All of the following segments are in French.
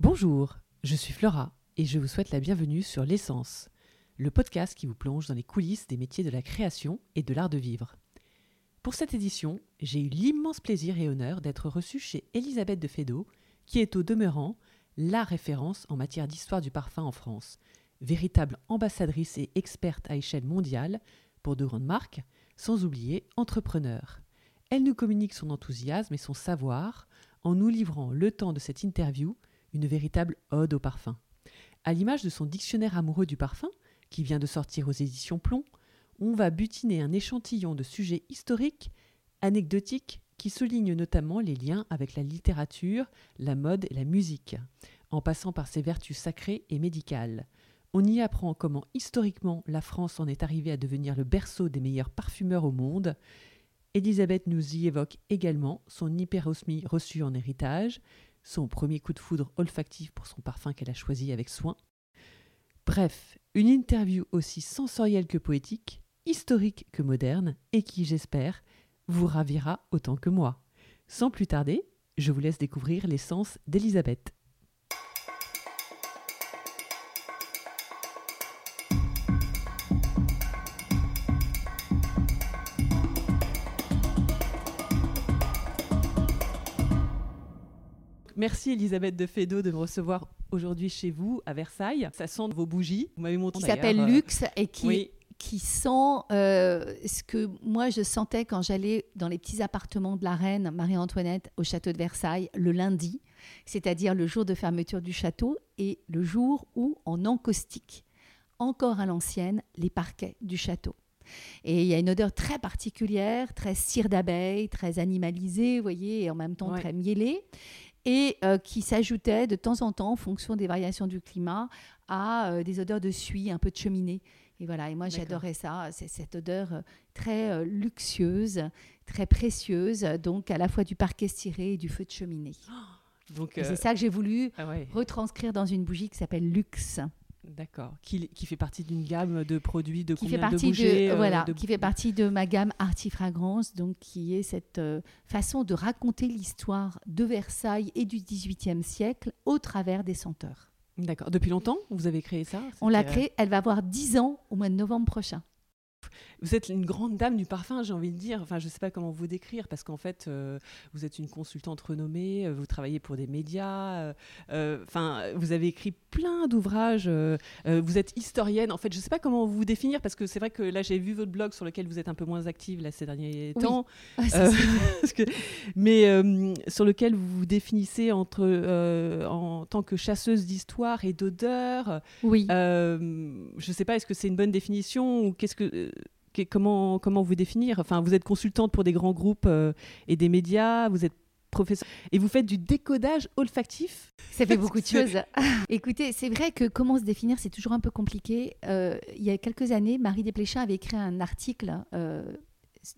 Bonjour, je suis Flora et je vous souhaite la bienvenue sur L'essence, le podcast qui vous plonge dans les coulisses des métiers de la création et de l'art de vivre. Pour cette édition, j'ai eu l'immense plaisir et honneur d'être reçue chez Elisabeth de Fédot, qui est au demeurant la référence en matière d'histoire du parfum en France, véritable ambassadrice et experte à échelle mondiale pour de grandes marques, sans oublier entrepreneur. Elle nous communique son enthousiasme et son savoir en nous livrant le temps de cette interview une véritable ode au parfum. À l'image de son dictionnaire amoureux du parfum, qui vient de sortir aux éditions Plomb, on va butiner un échantillon de sujets historiques, anecdotiques, qui soulignent notamment les liens avec la littérature, la mode et la musique, en passant par ses vertus sacrées et médicales. On y apprend comment historiquement la France en est arrivée à devenir le berceau des meilleurs parfumeurs au monde. Elisabeth nous y évoque également son hyperosmie reçue en héritage, son premier coup de foudre olfactif pour son parfum qu'elle a choisi avec soin. Bref, une interview aussi sensorielle que poétique, historique que moderne, et qui, j'espère, vous ravira autant que moi. Sans plus tarder, je vous laisse découvrir l'essence d'Elisabeth. Merci Elisabeth de Fédot de me recevoir aujourd'hui chez vous à Versailles. Ça sent vos bougies. Vous m'avez montré. Qui s'appelle euh, Luxe et qui, oui. qui sent euh, ce que moi je sentais quand j'allais dans les petits appartements de la reine Marie-Antoinette au château de Versailles le lundi, c'est-à-dire le jour de fermeture du château et le jour où en encaustique, encore à l'ancienne, les parquets du château. Et il y a une odeur très particulière, très cire d'abeille, très animalisée, vous voyez, et en même temps Ouais. très mielée et euh, qui s'ajoutait de temps en temps, en fonction des variations du climat, à euh, des odeurs de suie, un peu de cheminée. Et voilà, et moi j'adorais ça, c'est cette odeur euh, très luxueuse, très précieuse, donc à la fois du parquet ciré et du feu de cheminée. Donc, c'est ça que j'ai voulu ah ouais, retranscrire dans une bougie qui s'appelle Luxe, d'accord. Qui, qui fait partie d'une gamme de produits de qui combien fait partie de euh, voilà, de- qui fait partie de ma gamme Artifragrance, donc qui est cette euh, façon de raconter l'histoire de Versailles et du XVIIIe siècle au travers des senteurs. D'accord. Depuis longtemps, vous avez créé ça? On l'a euh, créée, elle va avoir 10 ans au mois de novembre prochain. Vous êtes une grande dame du parfum, j'ai envie de dire. Enfin, je ne sais pas comment vous décrire parce qu'en fait, euh, vous êtes une consultante renommée, euh, vous travaillez pour des médias. euh, Enfin, vous avez écrit plein d'ouvrages. euh, vous êtes historienne. En fait, je ne sais pas comment vous définir parce que c'est vrai que là, j'ai vu votre blog sur lequel vous êtes un peu moins active là, ces derniers Oui. temps. Ah, c'est ça. parce que- mais sur lequel vous vous définissez entre, en tant que chasseuse d'histoire et d'odeur. oui. Je ne sais pas, est-ce que c'est une bonne définition ou qu'est-ce que, comment, comment vous définir? Enfin, vous êtes consultante pour des grands groupes euh, et des médias, vous êtes professeur et vous faites du décodage olfactif? Ça fait beaucoup de choses. Écoutez, c'est vrai que comment se définir, c'est toujours un peu compliqué. Euh, il y a quelques années, Marie Desplechin avait écrit un article euh,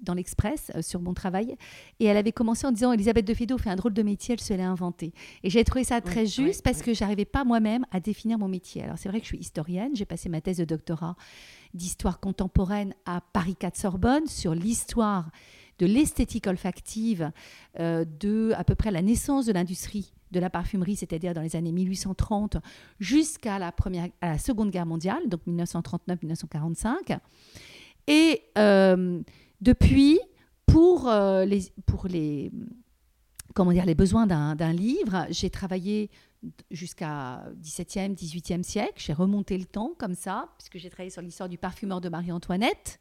dans l'Express euh, sur mon travail et elle avait commencé en disant Elisabeth de Fédot fait un drôle de métier, elle se l'est inventé. Et j'ai trouvé ça très juste parce ouais. que j'arrivais pas moi-même à définir mon métier. Alors c'est vrai que je suis historienne, j'ai passé ma thèse de doctorat d'histoire contemporaine à Paris 4 Sorbonne sur l'histoire de l'esthétique olfactive euh, de à peu près la naissance de l'industrie de la parfumerie, c'est-à-dire dans les années 1830 jusqu'à la première, à la Seconde Guerre mondiale, donc 1939-1945. Et euh, depuis, pour euh, les, pour les comment dire les besoins d'un livre, j'ai travaillé jusqu'à 17e, 18e siècle. J'ai remonté le temps comme ça, puisque j'ai travaillé sur l'histoire du parfumeur de Marie-Antoinette.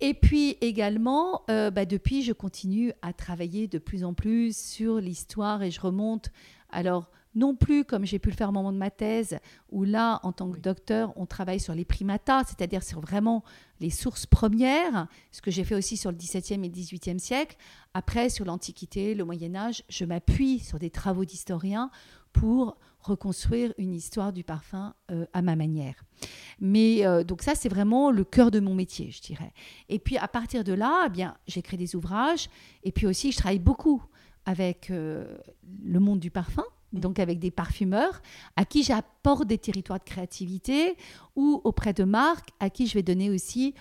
Et puis également, euh, bah, depuis, je continue à travailler de plus en plus sur l'histoire et je remonte. Alors, non plus comme j'ai pu le faire au moment de ma thèse, où là, en tant que Oui. docteur, on travaille sur les primata, c'est-à-dire sur vraiment les sources premières, ce que j'ai fait aussi sur le XVIIe et XVIIIe siècle. Après, sur l'Antiquité, le Moyen Âge, je m'appuie sur des travaux d'historiens pour reconstruire une histoire du parfum euh, à ma manière. Mais euh, donc ça, c'est vraiment le cœur de mon métier, je dirais. Et puis à partir de là, eh bien, j'écris des ouvrages. Et puis aussi, je travaille beaucoup avec euh, le monde du parfum, donc avec des parfumeurs à qui j'apporte des territoires de créativité ou auprès de marques à qui je vais donner aussi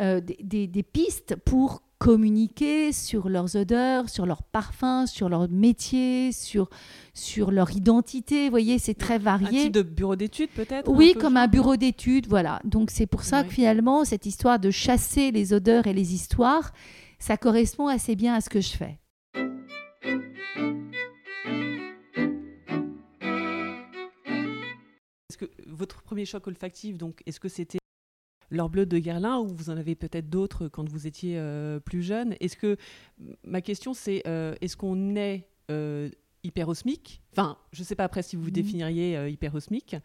euh, des, des, pistes pour communiquer sur leurs odeurs, sur leurs parfums, sur leur métier, sur, sur leur identité. Vous voyez, c'est très varié. Un type de bureau d'études peut-être Oui, comme un bureau d'études, voilà. Donc c'est pour ça que finalement, cette histoire de chasser les odeurs et les histoires, ça correspond assez bien à ce que je fais. Votre premier choc olfactif, donc, est-ce que c'était l'or bleu de Guerlain ou vous en avez peut-être d'autres quand vous étiez euh, plus jeune? Est-ce que ma question c'est euh, est-ce qu'on est euh, hyperosmique? Enfin, je ne sais pas après si vous vous mhm. définiriez hyperosmique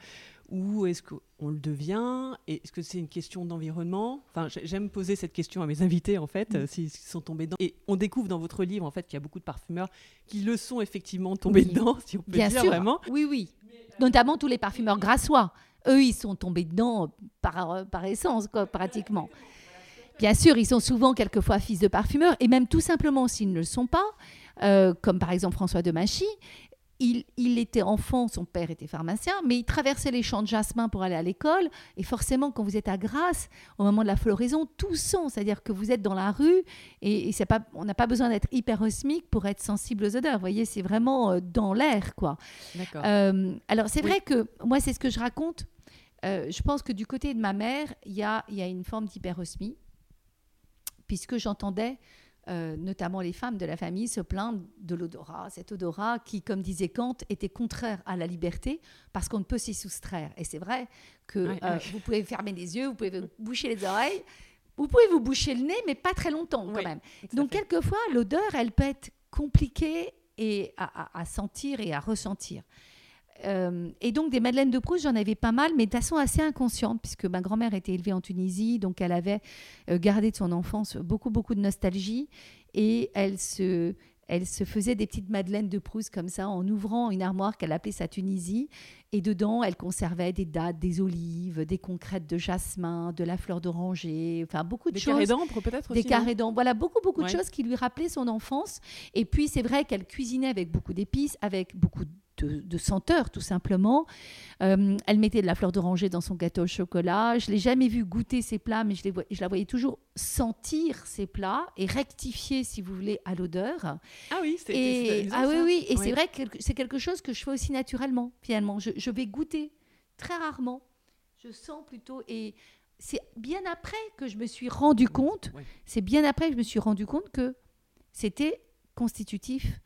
ou est-ce qu'on le devient Est-ce que c'est une question d'environnement? Enfin, j'aime poser cette question à mes invités en fait, mhm. s'ils sont tombés dedans. Et on découvre dans votre livre en fait qu'il y a beaucoup de parfumeurs qui le sont effectivement tombés dedans, si on peut Bien dire sûr. vraiment. Oui, oui. Notamment tous les parfumeurs grassois eux, ils sont tombés dedans par, par essence, quoi, pratiquement. Bien sûr, ils sont souvent quelquefois fils de parfumeurs, et même tout simplement s'ils ne le sont pas, euh, comme par exemple François de Machy, il, était enfant, son père était pharmacien, mais il traversait les champs de jasmin pour aller à l'école. Et forcément, quand vous êtes à Grasse, au moment de la floraison, tout sent. C'est-à-dire que vous êtes dans la rue et, pas, on n'a pas besoin d'être hyper osmique pour être sensible aux odeurs. Vous voyez, c'est vraiment euh, dans l'air, quoi. Euh, alors, c'est vrai que moi, c'est ce que je raconte. Euh, je pense que du côté de ma mère, il y a, y a une forme d'hyperosmie, puisque j'entendais euh, notamment les femmes de la famille, se plaindre de l'odorat, cet odorat qui, comme disait Kant, était contraire à la liberté parce qu'on ne peut s'y soustraire. Et c'est vrai que euh, vous pouvez fermer les yeux, vous pouvez vous boucher les oreilles, vous pouvez vous boucher le nez, mais pas très longtemps quand même. Donc quelquefois, l'odeur, elle peut être compliquée et à sentir et à ressentir. Euh, et donc des madeleines de Proust, j'en avais pas mal, mais de façon assez inconsciente, puisque ma grand-mère était élevée en Tunisie, donc elle avait euh, gardé de son enfance beaucoup, beaucoup de nostalgie, et elle se, elle se faisait des petites madeleines de Proust comme ça, en ouvrant une armoire qu'elle appelait sa Tunisie, et dedans, elle conservait des dattes, des olives, des concrètes de jasmin, de la fleur d'oranger, enfin beaucoup de choses. Des carrés d'ambre peut-être Des carrés d'ambre, voilà, beaucoup, beaucoup de choses qui lui rappelaient son enfance. Et puis c'est vrai qu'elle cuisinait avec beaucoup d'épices, avec beaucoup de de, senteur, tout simplement. Euh, elle mettait de la fleur d'oranger dans son gâteau au chocolat. Je l'ai jamais vue goûter ses plats, mais je, je, la voyais toujours sentir ses plats et rectifier, si vous voulez, à l'odeur. Ah oui, c'est Ah oui, oui. Et c'est vrai que c'est quelque chose que je fais aussi naturellement, finalement. Je, je vais goûter très rarement. Je sens plutôt. Et c'est bien après que je me suis rendu compte, c'est bien après que je me suis rendu compte que c'était constitutif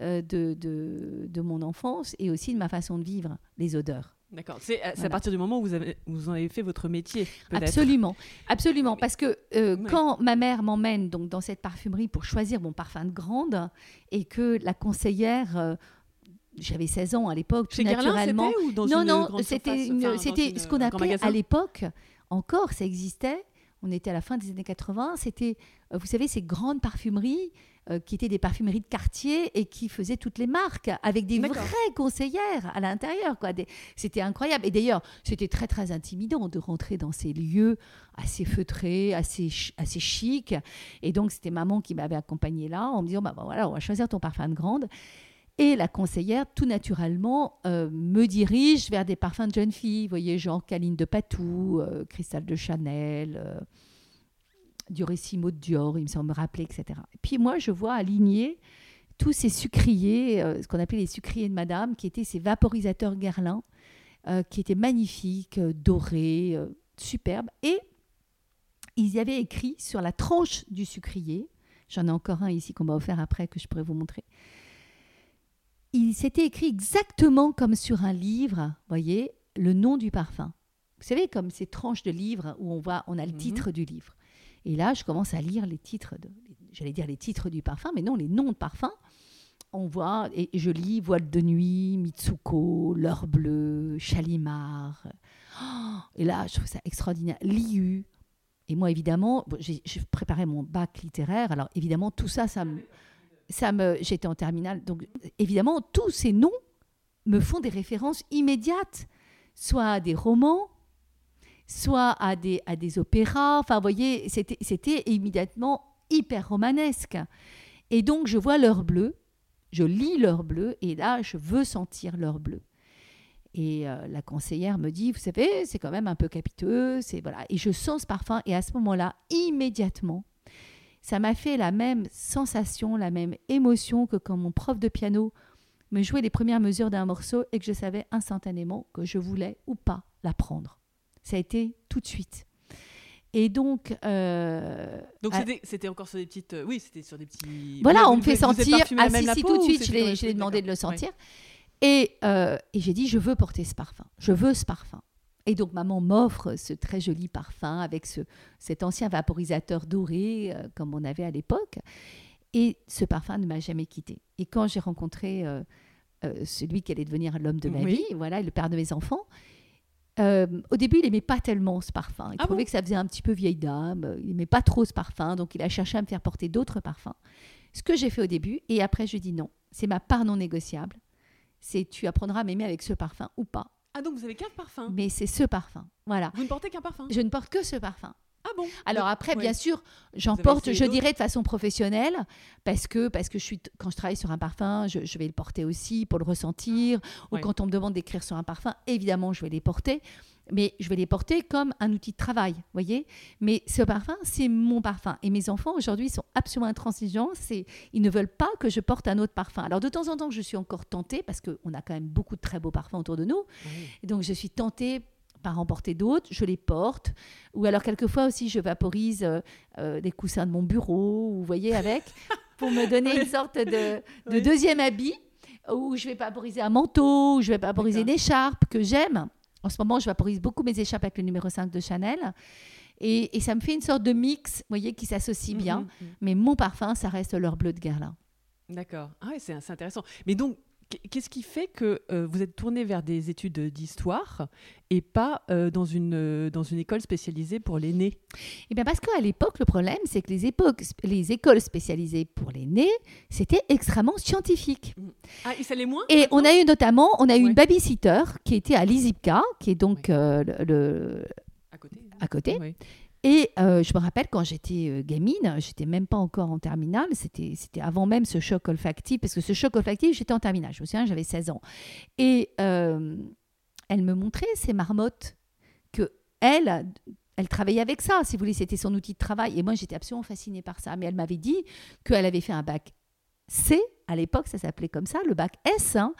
euh, de, de, mon enfance et aussi de ma façon de vivre les odeurs. D'accord. C'est à partir du moment où vous, avez, vous en avez fait votre métier. Absolument, absolument. Parce que euh, quand ma mère m'emmène donc dans cette parfumerie pour choisir mon parfum de grande et que la conseillère euh, j'avais 16 ans à l'époque, tout naturellement. ou dans non, une non, c'était c'était ce qu'on appelait à l'époque, encore, ça existait. On était à la fin des années 80. C'était, vous savez, ces grandes parfumeries euh, qui étaient des parfumeries de quartier et qui faisaient toutes les marques avec des vraies conseillères à l'intérieur. Quoi. C'était incroyable. Et d'ailleurs, c'était très, très intimidant de rentrer dans ces lieux assez feutrés, assez, assez chics. Et donc, c'était maman qui m'avait accompagnée là en me disant, bah, bah, voilà, on va choisir ton parfum de grande. Et la conseillère, tout naturellement, euh, me dirige vers des parfums de jeunes filles. Vous voyez, genre Caline de Patou, euh, Cristal de Chanel du Récimo de Dior, il me semble me rappeler, etc. Et puis moi, je vois aligner tous ces sucriers, euh, ce qu'on appelait les sucriers de madame, qui étaient ces vaporisateurs Guerlain, euh, qui étaient magnifiques, euh, dorés, superbes. Et ils y avaient écrit sur la tranche du sucrier, j'en ai encore un ici qu'on m'a offert après, que je pourrais vous montrer, il s'était écrit exactement comme sur un livre, voyez, le nom du parfum. Vous savez, comme ces tranches de livres où on voit, on a le mhm. titre du livre. Et là, je commence à lire les titres, j'allais dire les titres du parfum, mais non, les noms de parfums. On voit, et je lis Voile de nuit, Mitsuko, L'heure bleue, Chalimar. Oh, et là, je trouve ça extraordinaire. Liu. Et moi, évidemment, j'ai, préparé mon bac littéraire. Alors, évidemment, tout ça, ça me, ça me, j'étais en terminale. Donc, évidemment, tous ces noms me font des références immédiates, soit à des romans, soit à des, opéras. Enfin, vous voyez, c'était immédiatement hyper romanesque. Et donc, je vois l'heure bleue, je lis l'heure bleue, et là, je veux sentir l'heure bleue. Et euh, la conseillère me dit, vous savez, c'est quand même un peu capiteux, c'est voilà. Et je sens ce parfum et à ce moment-là, immédiatement, ça m'a fait la même sensation, la même émotion que quand mon prof de piano me jouait les premières mesures d'un morceau et que je savais instantanément que je voulais ou pas l'apprendre. Ça a été tout de suite. Et donc. Euh, donc c'était encore sur des petites. Euh, oui, c'était sur des petits. Voilà, on me fait sentir. Ah, si, si, tout de suite, je l'ai demandé de le sentir. Et, euh, et j'ai dit, je veux porter ce parfum. Je veux ce parfum. Et donc maman m'offre ce très joli parfum avec ce, cet ancien vaporisateur doré comme on avait à l'époque. Et ce parfum ne m'a jamais quitté. Et quand j'ai rencontré celui qui allait devenir l'homme de ma vie, voilà, le père de mes enfants, euh, au début, il n'aimait pas tellement ce parfum. Il ah trouvait que ça faisait un petit peu vieille dame. Il n'aimait pas trop ce parfum, donc il a cherché à me faire porter d'autres parfums. Ce que j'ai fait au début, et après, je lui ai dit non, c'est ma part non négociable. C'est tu apprendras à m'aimer avec ce parfum ou pas. Ah donc vous avez qu'un parfum? Mais c'est ce parfum, voilà. Vous ne portez qu'un parfum? Je ne porte que ce parfum. Ah bon? Alors après, bien sûr, j'en porte, je dirais, de façon professionnelle, parce que, parce que je suis, quand je travaille sur un parfum, je, vais le porter aussi pour le ressentir, ou quand on me demande d'écrire sur un parfum, évidemment, je vais les porter mais je vais les porter comme un outil de travail, voyez? Mais ce parfum, c'est mon parfum. Et mes enfants aujourd'hui sont absolument intransigeants. Ils ne veulent pas que je porte un autre parfum. Alors de temps en temps, je suis encore tentée parce qu'on a quand même beaucoup de très beaux parfums autour de nous. Et donc je suis tentée par en porter d'autres, je les porte. Ou alors quelquefois aussi, je vaporise euh, euh, des coussins de mon bureau, vous voyez, avec, pour me donner une sorte de, de deuxième habit. Ou je vais vaporiser un manteau, ou je vais vaporiser une écharpe que j'aime. En ce moment, je vaporise beaucoup mes échappes avec le numéro 5 de Chanel. Et, ça me fait une sorte de mix, vous voyez, qui s'associe bien. Mm, mm, mm. Mais mon parfum, ça reste l'or bleu de Guerlain. D'accord. Ah ouais, c'est intéressant. Mais donc, Qu'est-ce qui fait que euh, vous êtes tourné vers des études d'histoire et pas euh, dans, une, euh, dans une école spécialisée pour les nés? Eh bien parce qu'à l'époque, le problème, c'est que les, époques, les écoles spécialisées pour les nés, c'était extrêmement scientifique. Mm. Ah, et ça l'est moins? Et on a eu notamment, on a eu une babysitter qui était à l'ISIPCA, qui est donc le, à côté. À côté. Et euh, je me rappelle quand j'étais euh, gamine, j'étais même pas encore en terminale, c'était, avant même ce choc olfactif, parce que ce choc olfactif, j'étais en terminale, je me souviens, j'avais 16 ans. Et euh, elle me montrait ces marmottes que elle, elle travaillait avec ça, si vous voulez, c'était son outil de travail. Et moi, j'étais absolument fascinée par ça. Mais elle m'avait dit qu'elle avait fait un bac C, à l'époque ça s'appelait comme ça, le bac S, hein,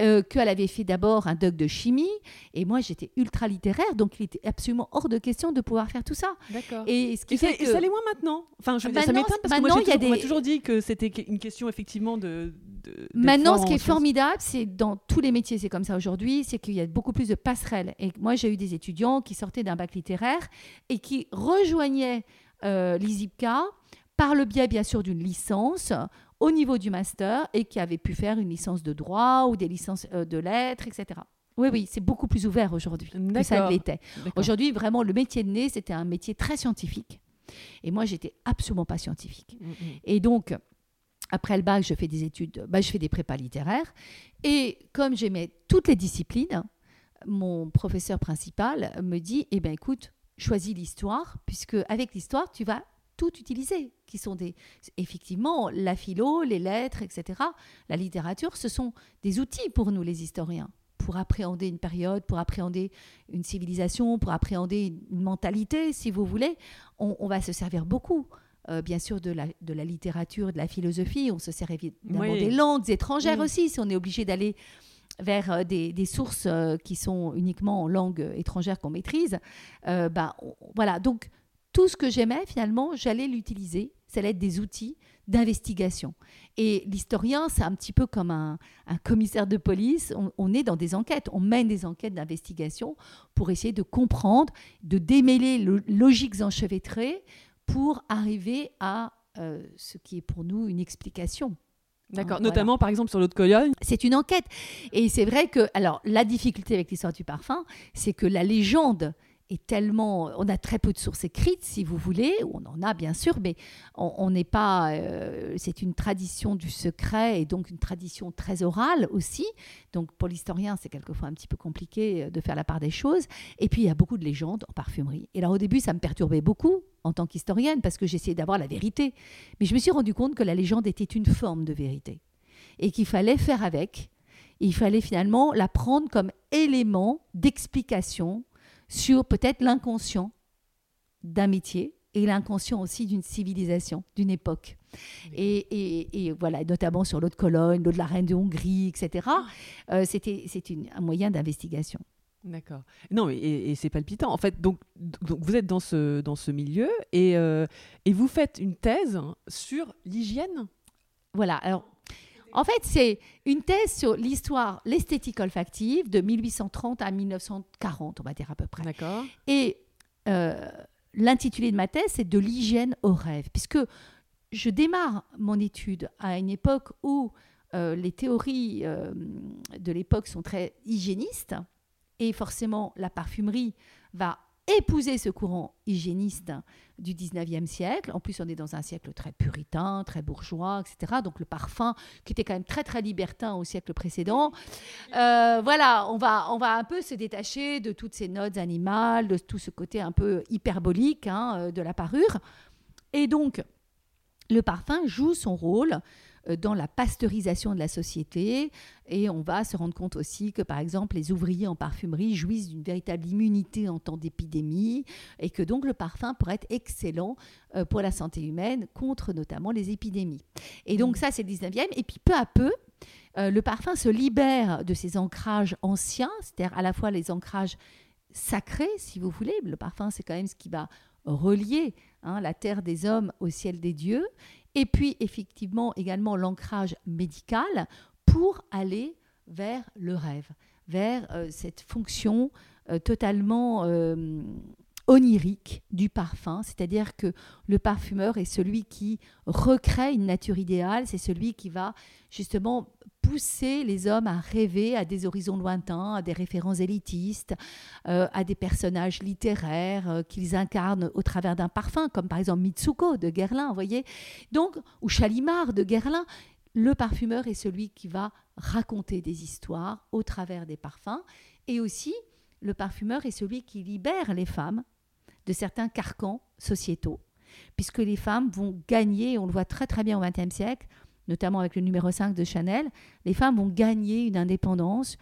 euh, qu'elle avait fait d'abord un doc de chimie, et moi j'étais ultra littéraire, donc il était absolument hors de question de pouvoir faire tout ça. D'accord. Et, ce qui fait que... ça l'est moins maintenant. Enfin, je ça m'étonne parce que moi j'ai toujours, toujours, dit que c'était une question effectivement de. maintenant, ce qui est formidable, c'est dans tous les métiers, c'est comme ça aujourd'hui, c'est qu'il y a beaucoup plus de passerelles. Et moi j'ai eu des étudiants qui sortaient d'un bac littéraire et qui rejoignaient euh, l'ISIPCA par le biais bien sûr d'une licence au niveau du master et qui avaient pu faire une licence de droit ou des licences euh, de lettres, etc. Oui, oui, c'est beaucoup plus ouvert aujourd'hui que ça l'était. Aujourd'hui, vraiment, le métier de nez, c'était un métier très scientifique. Et moi, j'étais absolument pas scientifique. Mm, mm. Et donc, après le bac, je fais des études, bah, je fais des prépas littéraires. Et comme j'aimais toutes les disciplines, mon professeur principal me dit, eh bien, écoute, choisis l'histoire, puisque avec l'histoire, tu vas tout qui sont des... Effectivement, la philo, les lettres, etc., la littérature, ce sont des outils pour nous, les historiens, pour appréhender une période, pour appréhender une civilisation, pour appréhender une mentalité, si vous voulez. On, va se servir beaucoup. Euh, bien sûr de la, de la littérature, de la philosophie, on se sert évidemment des langues étrangères aussi, si on est obligé d'aller vers euh, des, des, sources euh, qui sont uniquement en langue étrangère qu'on maîtrise. ben, voilà, donc tout ce que j'aimais, finalement, j'allais l'utiliser. Ça allait être des outils d'investigation. Et l'historien, c'est un petit peu comme un, commissaire de police. On, est dans des enquêtes, on mène des enquêtes d'investigation pour essayer de comprendre, de démêler le, logiques enchevêtrées pour arriver à euh, ce qui est pour nous une explication. D'accord, notamment par exemple sur l'autre colonne. C'est une enquête. Et c'est vrai que, alors, la difficulté avec l'histoire du parfum, c'est que la légende On a très peu de sources écrites, si vous voulez, on en a bien sûr, mais on n'est pas. Euh, c'est une tradition du secret et donc une tradition très orale aussi. Donc pour l'historien, c'est quelquefois un petit peu compliqué euh, de faire la part des choses. Et puis il y a beaucoup de légendes en parfumerie. Et là, au début, ça me perturbait beaucoup en tant qu'historienne parce que j'essayais d'avoir la vérité. Mais je me suis rendu compte que la légende était une forme de vérité et qu'il fallait faire avec il fallait finalement la prendre comme élément d'explication sur peut-être l'inconscient d'un métier et l'inconscient aussi d'une civilisation, d'une époque. Et, et, voilà, notamment sur l'eau de Cologne, l'eau de la Reine de Hongrie, etc. Ah. Euh, c'était c'est un moyen d'investigation. D'accord. Non, et, et c'est palpitant. En fait, donc, donc vous êtes dans ce, dans ce milieu et, euh, et vous faites une thèse sur l'hygiène? Voilà. Alors, en fait, c'est une thèse sur l'histoire, l'esthétique olfactive de 1830 à 1940, on va dire à peu près. D'accord. Et euh, l'intitulé de ma thèse, c'est de l'hygiène au rêve, puisque je démarre mon étude à une époque où euh, les théories euh, de l'époque sont très hygiénistes, et forcément la parfumerie va épouser ce courant hygiéniste du 19e siècle. En plus, on est dans un siècle très puritain, très bourgeois, etc. Donc le parfum, qui était quand même très, très libertin au siècle précédent. Euh, voilà, on va, on va un peu se détacher de toutes ces notes animales, de tout ce côté un peu hyperbolique hein, euh, de la parure. Et donc, le parfum joue son rôle dans la pasteurisation de la société. Et on va se rendre compte aussi que, par exemple, les ouvriers en parfumerie jouissent d'une véritable immunité en temps d'épidémie et que donc le parfum pourrait être excellent euh, pour la santé humaine contre notamment les épidémies. Et donc mmh. ça, c'est le 19e. Et puis peu à peu, euh, le parfum se libère de ses ancrages anciens, c'est-à-dire à la fois les ancrages sacrés, si vous voulez. Le parfum, c'est quand même ce qui va relier hein, la terre des hommes au ciel des dieux. Et puis, effectivement, également l'ancrage médical pour aller vers le rêve, vers euh, cette fonction euh, totalement euh, onirique du parfum, c'est-à-dire que le parfumeur est celui qui recrée une nature idéale, c'est celui qui va justement pousser les hommes à rêver à des horizons lointains, à des références élitistes, euh, à des personnages littéraires euh, qu'ils incarnent au travers d'un parfum, comme par exemple Mitsuko de Guerlain, vous voyez, donc ou Chalimard de Guerlain. Le parfumeur est celui qui va raconter des histoires au travers des parfums, et aussi le parfumeur est celui qui libère les femmes de certains carcans sociétaux, puisque les femmes vont gagner, on le voit très très bien au XXe siècle, notamment avec le numéro 5 de Chanel, les femmes vont gagner une indépendance,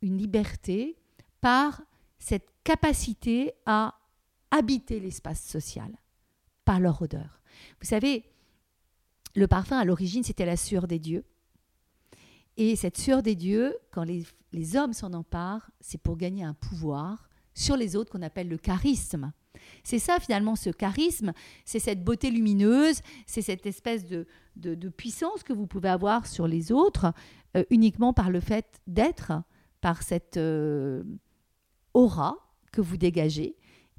une liberté par cette capacité à habiter l'espace social par leur odeur. Vous savez, le parfum à l'origine c'était la sueur des dieux. Et cette sueur des dieux, quand les, les hommes s'en emparent, c'est pour gagner un pouvoir sur les autres qu'on appelle le charisme. C'est ça finalement ce charisme, c'est cette beauté lumineuse, c'est cette espèce de, de, puissance que vous pouvez avoir sur les autres euh, uniquement par le fait d'être, par cette euh, aura que vous dégagez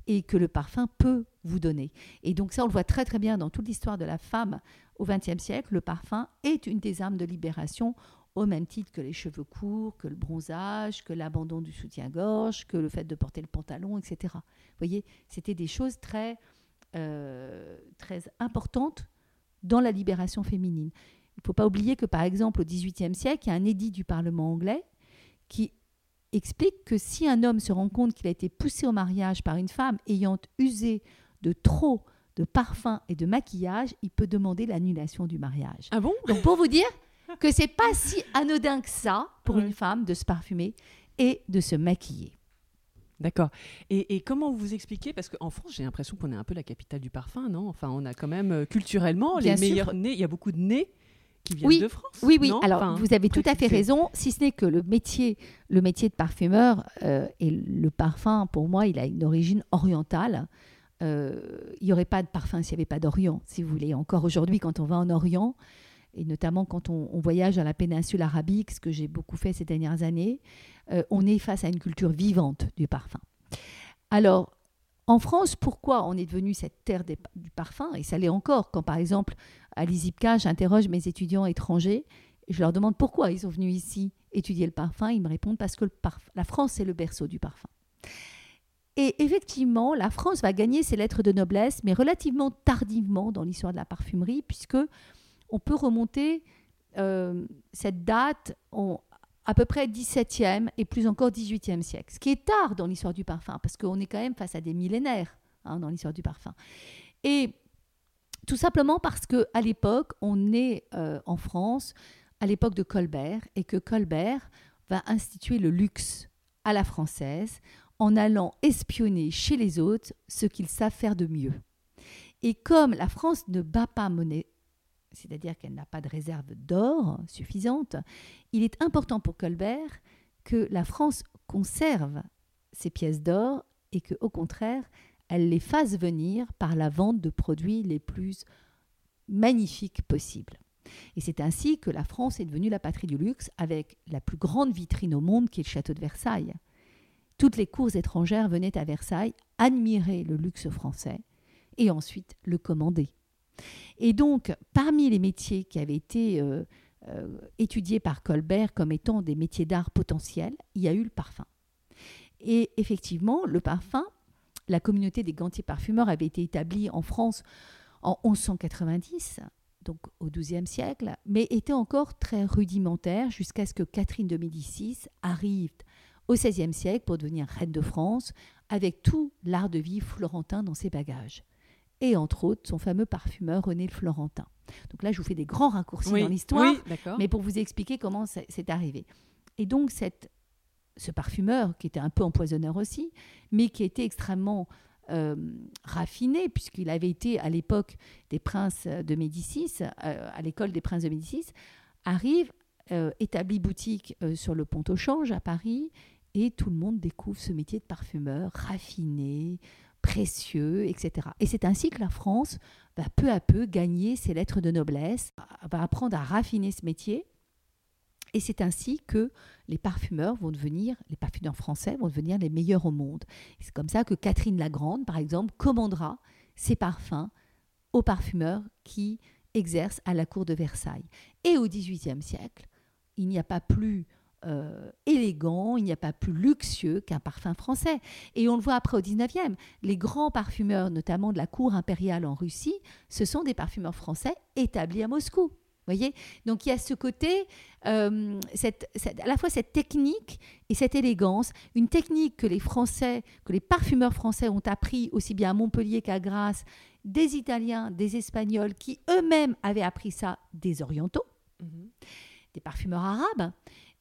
et que le parfum peut vous donner. Et donc ça, on le voit très très bien dans toute l'histoire de la femme au XXe siècle. Le parfum est une des armes de libération au même titre que les cheveux courts, que le bronzage, que l'abandon du soutien-gorge, que le fait de porter le pantalon, etc. Vous voyez, c'était des choses très, euh, très importantes dans la libération féminine. Il ne faut pas oublier que, par exemple, au XVIIIe siècle, il y a un édit du Parlement anglais qui explique que si un homme se rend compte qu'il a été poussé au mariage par une femme ayant usé de trop de parfum et de maquillage, il peut demander l'annulation du mariage. Ah bon? Donc pour vous dire que c'est pas si anodin que ça pour une femme de se parfumer et de se maquiller. D'accord. Et, comment vous expliquez? Parce qu'en France, j'ai l'impression qu'on est un peu la capitale du parfum, non? Enfin, on a quand même euh, culturellement les meilleurs nez. Il y a beaucoup de nez qui viennent de France. Oui, oui. Alors, vous avez tout à fait raison. Si ce n'est que le métier, le métier de parfumeur euh, et le parfum, pour moi, il a une origine orientale. Euh, il n'y aurait pas de parfum s'il n'y avait pas d'Orient, si vous voulez. Encore aujourd'hui, quand on va en Orient, et notamment quand on, voyage à la péninsule arabique, ce que j'ai beaucoup fait ces dernières années, euh, on est face à une culture vivante du parfum. Alors, en France, pourquoi on est devenu cette terre du parfum? Et ça l'est encore quand, par exemple, à l'ISIPCA, j'interroge mes étudiants étrangers et je leur demande pourquoi ils sont venus ici étudier le parfum. Ils me répondent parce que la France, c'est le berceau du parfum. Et effectivement, la France va gagner ses lettres de noblesse, mais relativement tardivement dans l'histoire de la parfumerie, puisque on peut remonter euh, cette date à peu près 17e et plus encore 18e siècle, ce qui est tard dans l'histoire du parfum, parce qu'on est quand même face à des millénaires hein, dans l'histoire du parfum. Et tout simplement parce qu'à l'époque, on est euh, en France, à l'époque de Colbert, et que Colbert va instituer le luxe à la française en allant espionner chez les autres ce qu'ils savent faire de mieux. Et comme la France ne bat pas monnaie, c'est-à-dire qu'elle n'a pas de réserve d'or suffisante, il est important pour Colbert que la France conserve ses pièces d'or et que, au contraire, elle les fasse venir par la vente de produits les plus magnifiques possibles. Et c'est ainsi que la France est devenue la patrie du luxe avec la plus grande vitrine au monde qui est le château de Versailles. Toutes les cours étrangères venaient à Versailles admirer le luxe français et ensuite le commander. Et donc, parmi les métiers qui avaient été euh, euh, étudiés par Colbert comme étant des métiers d'art potentiels, il y a eu le parfum. Et effectivement, le parfum, la communauté des gantiers parfumeurs avait été établie en France en 1190, donc au XIIe siècle, mais était encore très rudimentaire jusqu'à ce que Catherine de Médicis arrive au XVIe siècle pour devenir reine de France, avec tout l'art de vie florentin dans ses bagages. Et entre autres, son fameux parfumeur René le Florentin. Donc là, je vous fais des grands raccourcis dans l'histoire, mais pour vous expliquer comment c'est arrivé. Et donc, cette, ce parfumeur, qui était un peu empoisonneur aussi, mais qui était extrêmement euh, raffiné, puisqu'il avait été à l'époque des princes de Médicis, euh, à l'école des princes de Médicis, arrive, euh, établit boutique sur le pont au Change à Paris, et tout le monde découvre ce métier de parfumeur raffiné, précieux, etc. Et c'est ainsi que la France va peu à peu gagner ses lettres de noblesse, va apprendre à raffiner ce métier. Et c'est ainsi que les parfumeurs vont devenir, les parfumeurs français vont devenir les meilleurs au monde. C'est comme ça que Catherine la Grande, par exemple, commandera ses parfums aux parfumeurs qui exercent à la cour de Versailles. Et au XVIIIe siècle, il n'y a pas plus euh, élégant, il n'y a pas plus luxueux qu'un parfum français. Et on le voit après au 19e. Les grands parfumeurs, notamment de la cour impériale en Russie, ce sont des parfumeurs français établis à Moscou. Voyez? Donc il y a ce côté, euh, à la fois cette technique et cette élégance, une technique que les Français, que les parfumeurs français ont appris aussi bien à Montpellier qu'à Grasse, des Italiens, des Espagnols, qui eux-mêmes avaient appris ça des Orientaux, mhm. des parfumeurs arabes,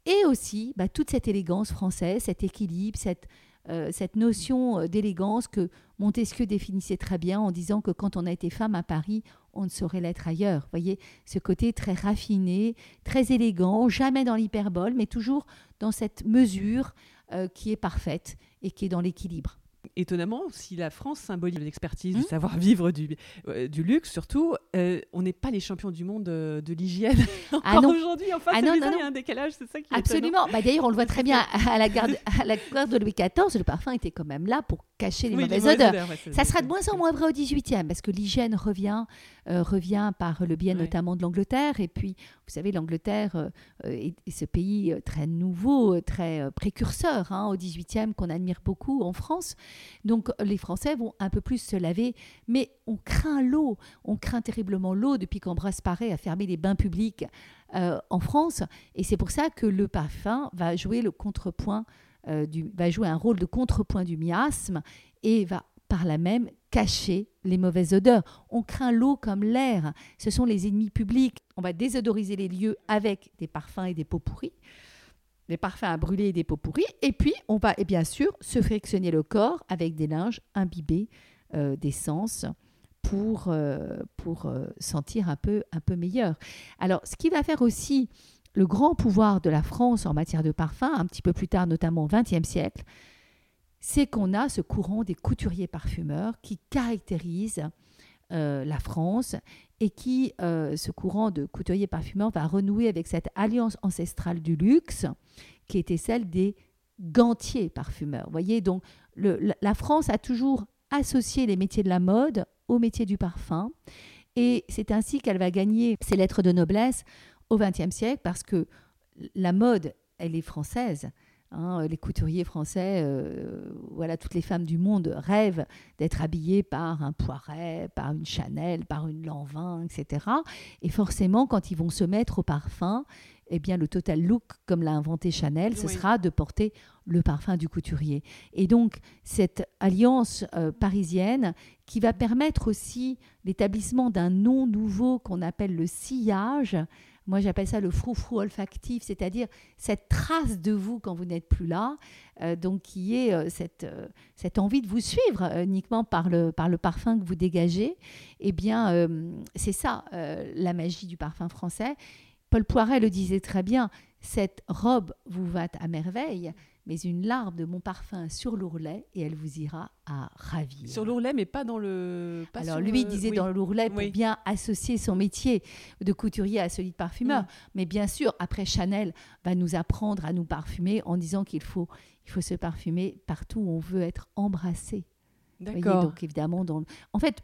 et aussi bah, toute cette élégance française, cet équilibre, cette, euh, notion euh, d'élégance que Montesquieu définissait très bien en disant que quand on a été femme à Paris, on ne saurait l'être ailleurs. Vous voyez, ce côté très raffiné, très élégant, jamais dans l'hyperbole, mais toujours dans cette mesure euh, qui est parfaite et qui est dans l'équilibre étonnamment, si la France symbolise l'expertise, du mmh. savoir-vivre, du, euh, du luxe surtout, euh, on n'est pas les champions du monde euh, de l'hygiène ah encore aujourd'hui. Enfin, ah non, il y a un décalage, c'est ça qui est Absolument. Bah, D'ailleurs, on le voit très bien à la, garde, à la garde de Louis XIV, le parfum était quand même là pour cacher les mauvaises, odeurs. ça sera de moins en moins vrai au XVIIIe, parce que l'hygiène revient, revient par le biais notamment de l'Angleterre. Et puis, vous savez, l'Angleterre est, ce pays très nouveau, très précurseur hein, au XVIIIe, qu'on admire beaucoup en France. Donc les Français vont un peu plus se laver, mais on craint l'eau, on craint terriblement l'eau depuis qu'Ambroise Paré a fermé les bains publics euh, en France, et c'est pour ça que le parfum va jouer le contrepoint, euh, du, va jouer un rôle de contrepoint du miasme et va par là même cacher les mauvaises odeurs. On craint l'eau comme l'air. Ce sont les ennemis publics. On va désodoriser les lieux avec des parfums et des pots pourris des parfums à brûler et des peaux pourries. Et puis, on va et bien sûr se frictionner le corps avec des linges imbibés euh, d'essence pour, euh, pour sentir un peu, un peu meilleur. Alors, ce qui va faire aussi le grand pouvoir de la France en matière de parfum, un petit peu plus tard, notamment au XXe siècle, c'est qu'on a ce courant des couturiers parfumeurs qui caractérise la France et qui, euh, ce courant de couturier parfumeur, va renouer avec cette alliance ancestrale du luxe qui était celle des gantiers parfumeurs. Vous voyez, donc la France a toujours associé les métiers de la mode aux métiers du parfum. Et c'est ainsi qu'elle va gagner ses lettres de noblesse au XXe siècle parce que la mode, elle est française. Hein, les couturiers français, euh, voilà, toutes les femmes du monde rêvent d'être habillées par un Poiret, par une Chanel, par une Lanvin, etc. Et forcément, quand ils vont se mettre au parfum, eh bien, le total look, comme l'a inventé Chanel, ce sera de porter le parfum du couturier. Et donc, cette alliance euh, parisienne qui va permettre aussi l'établissement d'un nom nouveau qu'on appelle le sillage, moi j'appelle ça le froufrou olfactif, c'est-à-dire cette trace de vous quand vous n'êtes plus là, euh, donc qui est euh, cette, euh, cette envie de vous suivre uniquement par le, par le parfum que vous dégagez. Eh bien, c'est ça la magie du parfum français. Paul Poiret le disait très bien, cette robe vous va à merveille, mais une larve de mon parfum sur l'ourlet et elle vous ira à ravir. Sur l'ourlet, mais pas dans le. Alors lui disait dans l'ourlet pour bien associer son métier de couturier à celui de parfumeur. Mais bien sûr, après Chanel va nous apprendre à nous parfumer en disant qu'il faut, il faut se parfumer partout où on veut être embrassé. D'accord. Donc évidemment, dans, en fait,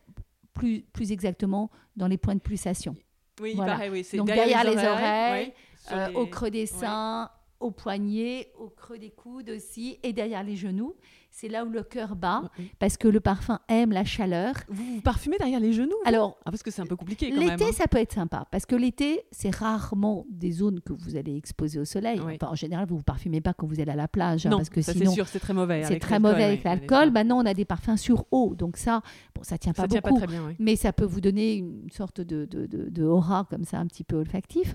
plus, plus exactement dans les points de pulsation. Oui, pareil, oui. Donc derrière, les oreilles, euh, au creux des seins, au poignet, au creux des coudes aussi, et derrière les genoux. C'est là où le cœur bat, parce que le parfum aime la chaleur. Vous vous parfumez derrière les genoux Alors, ah, parce que c'est un peu compliqué. L'été, hein. ça peut être sympa, parce que l'été, c'est rarement des zones que vous allez exposer au soleil. en général, vous vous parfumez pas quand vous êtes à la plage, hein, parce que ça sinon, c'est sûr, c'est très mauvais. C'est très mauvais avec l'alcool. Maintenant, on a des parfums sur eau, donc ça, bon, ça tient pas ça beaucoup, tient pas très bien, mais ça peut vous donner une sorte de, de, de, aura comme ça, un petit peu olfactif.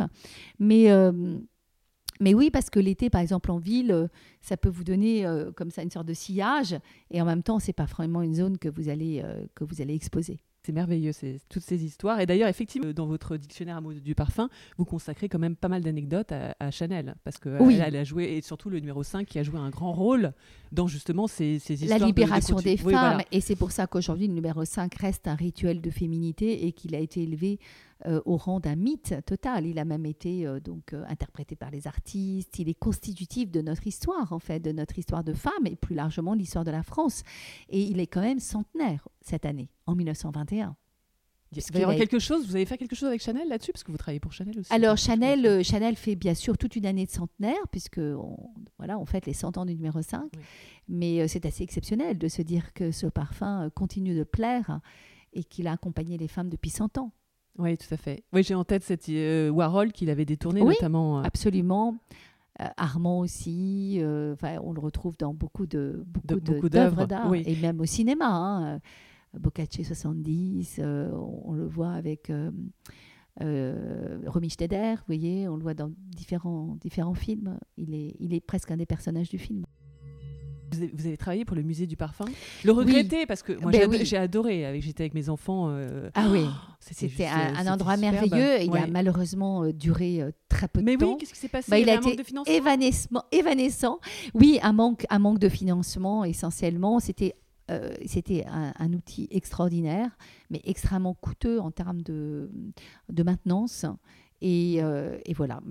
Mais euh, mais oui, parce que l'été, par exemple, en ville, euh, ça peut vous donner euh, comme ça une sorte de sillage, et en même temps, c'est pas vraiment une zone que vous allez, euh, que vous allez exposer. C'est merveilleux, toutes ces histoires. Et d'ailleurs, effectivement, dans votre dictionnaire amoureux du parfum, vous consacrez quand même pas mal d'anecdotes à, Chanel, parce qu'elle oui. elle a joué, et surtout le numéro 5, qui a joué un grand rôle dans justement ces, histoires. La libération des femmes, et c'est pour ça qu'aujourd'hui, le numéro 5 reste un rituel de féminité et qu'il a été élevé euh, au rang d'un mythe total. Il a même été euh, donc euh, interprété par les artistes. Il est constitutif de notre histoire, en fait, de notre histoire de femme et plus largement de l'histoire de la France. Et il est quand même centenaire cette année, en 1921. Il va y avoir quelque chose, vous avez fait quelque chose avec Chanel là-dessus Parce que vous travaillez pour Chanel aussi. Alors, Chanel, Chanel fait bien sûr toute une année de centenaire, puisque on, voilà, on fête les 100 ans du numéro 5. Mais c'est assez exceptionnel de se dire que ce parfum continue de plaire et qu'il a accompagné les femmes depuis 100 ans. Oui, tout à fait. Oui, j'ai en tête cette euh, Warhol qu'il avait détourné oui, notamment. Euh, absolument. Euh, Armand aussi, on le retrouve dans beaucoup de beaucoup d'œuvres d'art et même au cinéma. Hein. Boccace 70, on, le voit avec Romy Schneider, vous voyez, on le voit dans différents différents films. Il est il est presque un des personnages du film. Vous avez, travaillé pour le musée du parfum Le regretter parce que moi ben j'ai adoré. J'étais avec mes enfants. Euh, ah oui, oh, c'était un, endroit merveilleux. Il a malheureusement euh, duré euh, très peu de temps. Mais oui, qu'est-ce qui s'est passé? Bah, Il, a, a été évanescent, évanescent. Oui, un manque, un manque de financement essentiellement. C'était c'était un, outil extraordinaire, mais extrêmement coûteux en termes de, de maintenance. Euh, et, voilà,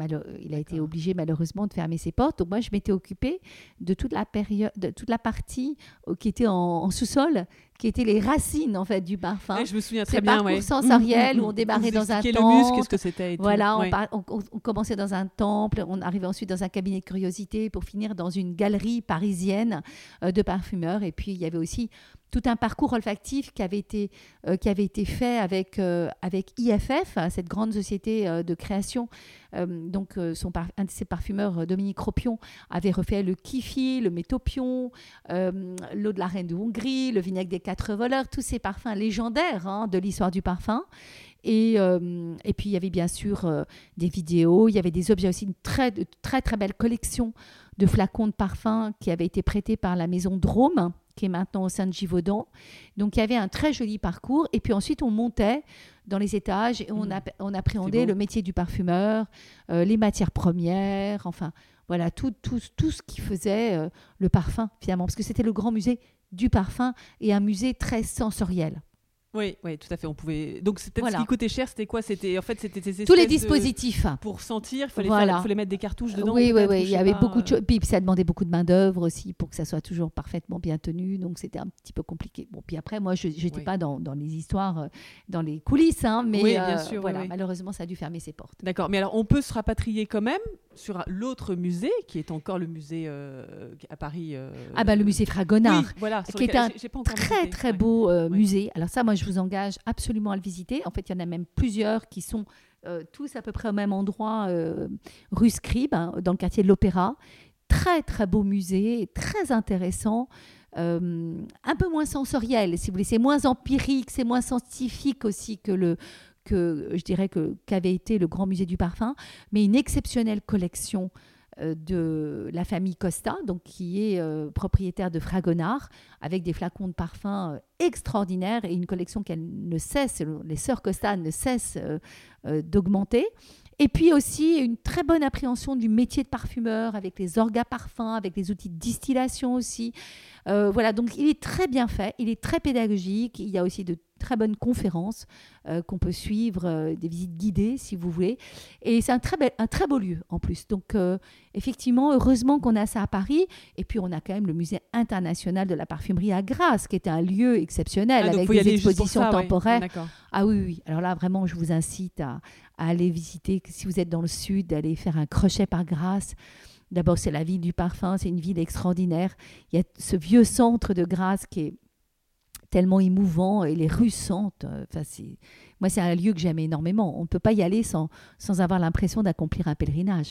il a été obligé malheureusement de fermer ses portes. Donc moi, je m'étais occupée de toute la période, de toute la partie euh, qui était en, sous-sol, qui étaient les racines en fait du parfum. je me souviens très bien. Parcours sensoriel où on démarrait dans un temple. le muscle, qu'est-ce que c'était Voilà, on, on, commençait dans un temple, on arrivait ensuite dans un cabinet de curiosité pour finir dans une galerie parisienne euh, de parfumeurs. Et puis il y avait aussi tout un parcours olfactif qui avait été, euh, qui avait été fait avec, euh, avec IFF, cette grande société de création. Donc, son un de ses parfumeurs, Dominique Ropion, avait refait le Kifi, le Métopion, l'eau de la reine de Hongrie, le vinaigre des quatre voleurs, tous ces parfums légendaires hein, de l'histoire du parfum. Et, puis, il y avait bien sûr des vidéos, il y avait des objets aussi, une très, très, très belle collection de flacons de parfums qui avait été prêtés par la maison Drôme qui est maintenant au sein de Givaudan. Donc il y avait un très joli parcours. Et puis ensuite, on montait dans les étages et on, mmh. on appréhendait le métier du parfumeur, euh, les matières premières, enfin voilà, tout, tout, tout ce qui faisait euh, le parfum finalement. Parce que c'était le grand musée du parfum et un musée très sensoriel. Oui, oui, tout à fait. On pouvait. Donc c'était ce qui coûtait cher, c'était quoi? C'était en fait c'était tous les dispositifs pour sentir. Il fallait, fallait, mettre des cartouches dedans. Oui, oui, oui. Il y avait beaucoup de choses. Puis ça demandait beaucoup de main d'œuvre aussi pour que ça soit toujours parfaitement bien tenu. Donc c'était un petit peu compliqué. Bon, puis après moi je n'étais pas dans, dans, les histoires, euh, dans les coulisses, hein, mais oui, bien euh, sûr, voilà, malheureusement ça a dû fermer ses portes. D'accord. Mais alors on peut se rapatrier quand même sur l'autre musée qui est encore le musée euh, à Paris. ah bah le musée Fragonard. voilà. Qui est un très très beau musée. Alors ça moi je vous engage absolument à le visiter. En fait, il y en a même plusieurs qui sont euh, tous à peu près au même endroit, euh, rue Scribe, hein, dans le quartier de l'Opéra. Très, très beau musée, très intéressant. Euh, un peu moins sensoriel, si vous voulez. C'est moins empirique, c'est moins scientifique aussi que le, que je dirais que qu'avait été le Grand Musée du Parfum, mais une exceptionnelle collection de la famille Costa, donc qui est euh, propriétaire de Fragonard, avec des flacons de parfum euh, extraordinaires et une collection qu'elle ne cesse, les sœurs Costa ne cessent d'augmenter. Et puis aussi une très bonne appréhension du métier de parfumeur avec les orgas parfums, avec les outils de distillation aussi. voilà, donc il est très bien fait, il est très pédagogique. Il y a aussi de très bonnes conférences euh, qu'on peut suivre, euh, des visites guidées si vous voulez. Et c'est un très, un très beau lieu en plus. Donc euh, effectivement, heureusement qu'on a ça à Paris. Et puis on a quand même le musée international de la parfumerie à Grasse, qui est un lieu exceptionnel ah, avec des expositions temporaires. Ah oui, oui. Alors là, vraiment, je vous incite à, à aller visiter, si vous êtes dans le sud, d'aller faire un crochet par Grasse. D'abord, c'est la ville du parfum, c'est une ville extraordinaire. Il y a ce vieux centre de Grasse qui est tellement émouvant et les rues sentent. Euh, enfin, moi, c'est un lieu que j'aime énormément. On ne peut pas y aller sans, sans avoir l'impression d'accomplir un pèlerinage.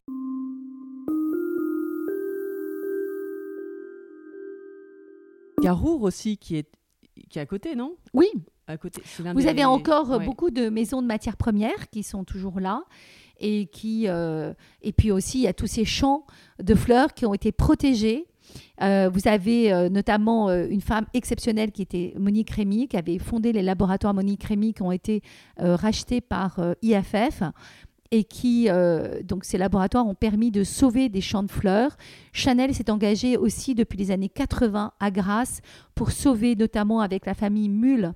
Garour aussi, qui est, qui est à côté, non? Oui. À côté. Vous avez encore beaucoup de maisons de matières premières qui sont toujours là et qui euh, et puis aussi il y a tous ces champs de fleurs qui ont été protégés euh, vous avez euh, notamment euh, une femme exceptionnelle qui était Monique Rémy, qui avait fondé les laboratoires Monique Rémy qui ont été rachetés par IFF et qui, donc ces laboratoires ont permis de sauver des champs de fleurs. Chanel s'est engagé aussi depuis les années 80 à Grasse pour sauver notamment avec la famille Mulle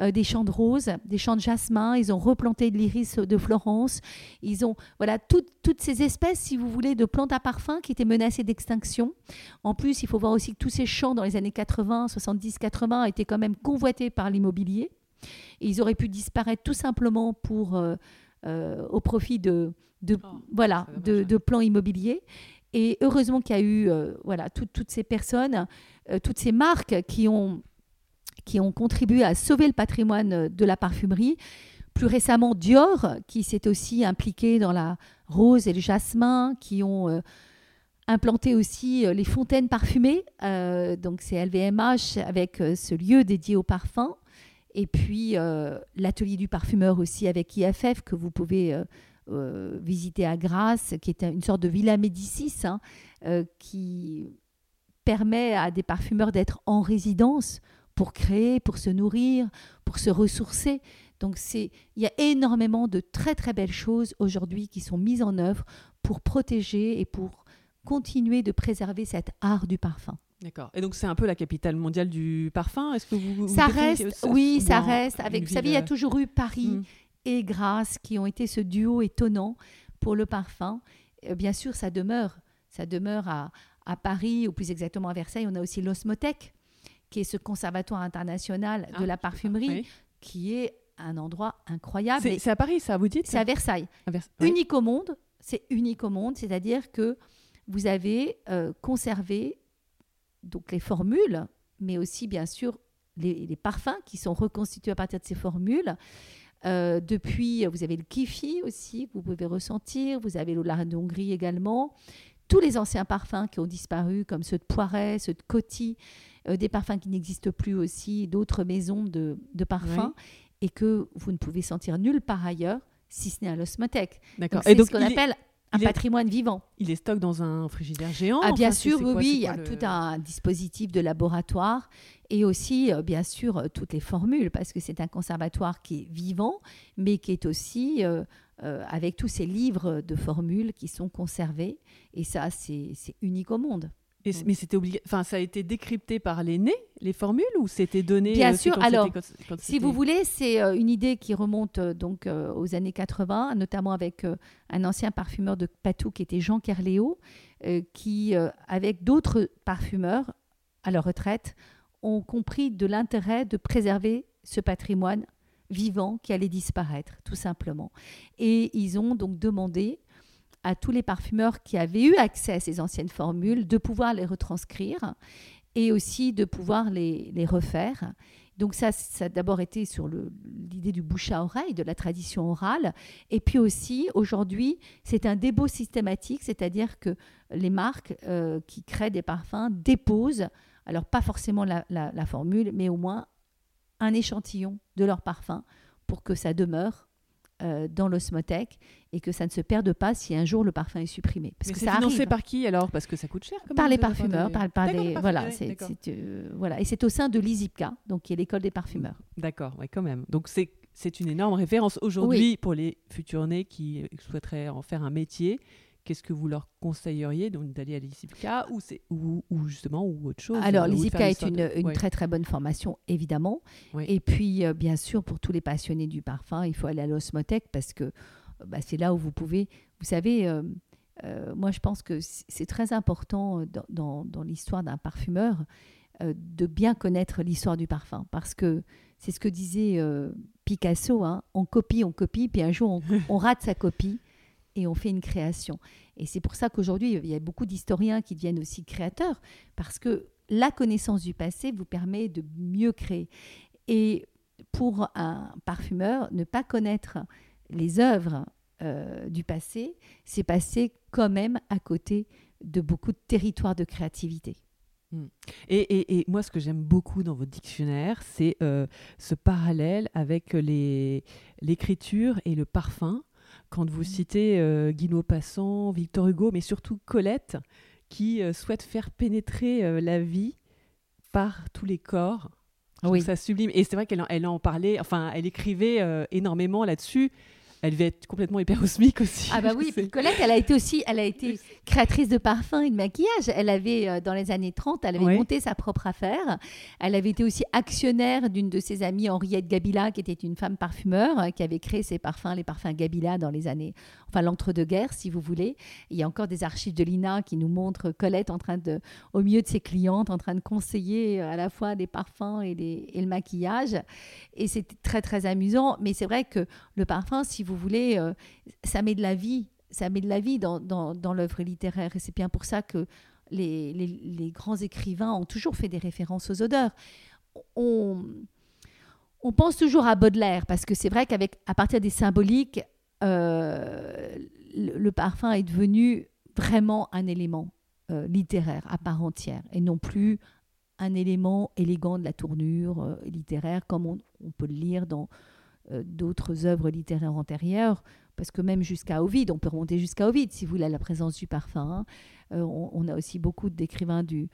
euh, des champs de roses, des champs de jasmin, ils ont replanté de l'iris de Florence, ils ont voilà toutes, toutes ces espèces, si vous voulez, de plantes à parfum qui étaient menacées d'extinction. En plus, il faut voir aussi que tous ces champs dans les années 80, 70, 80 étaient quand même convoités par l'immobilier. Ils auraient pu disparaître tout simplement pour, euh, euh, au profit de, de oh, voilà, de, de, plans immobiliers. Et heureusement qu'il y a eu voilà, toutes ces personnes, toutes ces marques qui ont qui ont contribué à sauver le patrimoine de la parfumerie. Plus récemment, Dior, qui s'est aussi impliqué dans la rose et le jasmin, qui ont euh, implanté aussi euh, les fontaines parfumées. Euh, donc c'est LVMH avec ce lieu dédié au parfum. Et puis l'atelier du parfumeur aussi avec IFF que vous pouvez visiter à Grasse, qui est une sorte de villa Médicis hein, qui permet à des parfumeurs d'être en résidence pour créer, pour se nourrir, pour se ressourcer. Donc il y a énormément de très très belles choses aujourd'hui qui sont mises en œuvre pour protéger et pour continuer de préserver cet art du parfum. D'accord. Et donc c'est un peu la capitale mondiale du parfum. Est-ce que vous, ça reste Oui, ça reste. Avec vous savez, il y a toujours eu Paris hmm. et Grasse qui ont été ce duo étonnant pour le parfum. Euh, bien sûr, ça demeure. Ça demeure à, à Paris, ou plus exactement à Versailles. On a aussi l'Osmothèque qui est ce conservatoire international de ah, la parfumerie, qui est un endroit incroyable. C'est à Paris, ça, vous dites C'est à Versailles. Unique au monde, c'est unique au monde, c'est-à-dire que vous avez euh, conservé donc les formules, mais aussi bien sûr les, parfums qui sont reconstitués à partir de ces formules. Euh, depuis, vous avez le kifi aussi, que vous pouvez ressentir. Vous avez l'Olard d'Hongrie également. Tous les anciens parfums qui ont disparu, comme ceux de Poiret, ceux de Coty, euh, des parfums qui n'existent plus aussi, d'autres maisons de, parfums, et que vous ne pouvez sentir nulle part ailleurs, si ce n'est à l'osmothèque. D'accord. C'est ce qu'on appelle un patrimoine vivant. Il est stocké dans un frigidaire géant Ah, bien sûr, oui, il y a tout un dispositif de laboratoire et aussi, euh, bien sûr, euh, toutes les formules, parce que c'est un conservatoire qui est vivant, mais qui est aussi avec tous ces livres de formules qui sont conservés. Et ça, c'est unique au monde. Mais c'était obligé. Enfin, ça a été décrypté par les nez, les formules, ou c'était donné Bien euh, sûr. Alors, si vous voulez, c'est euh, une idée qui remonte euh, donc aux années 80, notamment avec un ancien parfumeur de Patou qui était Jean Kerléo, qui, avec d'autres parfumeurs à leur retraite, ont compris de l'intérêt de préserver ce patrimoine vivant qui allait disparaître, tout simplement. Et ils ont donc demandé à tous les parfumeurs qui avaient eu accès à ces anciennes formules de pouvoir les retranscrire et aussi de pouvoir les, refaire. Donc ça, ça a d'abord été sur l'idée du bouche à oreille, de la tradition orale. Et puis aussi, aujourd'hui, c'est un dépôt systématique, c'est-à-dire que les marques euh, qui créent des parfums déposent, alors pas forcément la, la formule, mais au moins un échantillon de leur parfum pour que ça demeure euh, dans l'osmothèque et que ça ne se perde pas si un jour le parfum est supprimé. Parce que c'est financé par qui alors? Parce que ça coûte cher. par les parfumeurs, par, par des, voilà, c'est, euh, voilà, et c'est au sein de l'ISIPCA, donc qui est l'école des parfumeurs. D'accord, ouais, quand même. Donc c'est c'est une énorme référence aujourd'hui pour les futurs nés qui souhaiteraient en faire un métier qu'est-ce que vous leur conseilleriez d'aller à l'ISIPCA ou, ou, ou, justement ou autre chose Alors l'ISIPCA est une, une très très bonne formation évidemment. Et puis euh, bien sûr pour tous les passionnés du parfum, il faut aller à l'osmothèque parce que euh, bah, c'est là où vous pouvez, vous savez, euh, moi je pense que c'est très important dans, dans, l'histoire d'un parfumeur de bien connaître l'histoire du parfum parce que c'est ce que disait Picasso, hein, on copie, on copie, puis un jour on, on rate sa copie et on fait une création. Et c'est pour ça qu'aujourd'hui, il y a beaucoup d'historiens qui deviennent aussi créateurs, parce que la connaissance du passé vous permet de mieux créer. Et pour un parfumeur, ne pas connaître les œuvres euh, du passé, c'est passer quand même à côté de beaucoup de territoires de créativité. Hmm. Et, moi, ce que j'aime beaucoup dans votre dictionnaire, c'est euh, ce parallèle avec l'écriture et le parfum quand vous citez euh, Guy Maupassant, Victor Hugo, mais surtout Colette, qui euh, souhaite faire pénétrer la vie par tous les corps. oui. Ça sublime. Et c'est vrai qu'elle elle en parlait, enfin, elle écrivait énormément là-dessus elle devait être complètement hyperosmique aussi. Ah bah oui, Colette, elle a été aussi, elle a été créatrice de parfums et de maquillage. Elle avait, euh, dans les années 30, elle avait monté sa propre affaire. Elle avait été aussi actionnaire d'une de ses amies, Henriette Gabila, qui était une femme parfumeur, euh, qui avait créé ses parfums, les parfums Gabila, dans les années, enfin l'entre-deux-guerres, si vous voulez. Il y a encore des archives de l'INA qui nous montrent Colette en train de, au milieu de ses clientes, en train de conseiller euh, à la fois les parfums et, et le maquillage. Et c'était très, très amusant. Mais c'est vrai que le parfum, si vous voulez, euh, ça met de la vie, ça met de la vie dans, dans, l'œuvre littéraire. Et c'est bien pour ça que les, les, grands écrivains ont toujours fait des références aux odeurs. On, on pense toujours à Baudelaire, parce que c'est vrai qu'avec à partir des symboliques, le, parfum est devenu vraiment un élément euh, littéraire à part entière, et non plus un élément élégant de la tournure littéraire, comme on, peut le lire dans euh, d'autres œuvres littéraires antérieures, parce que même jusqu'à Ovid, on peut remonter jusqu'à Ovid, si vous voulez, à la présence du parfum. Hein. Euh, on, a aussi beaucoup d'écrivains de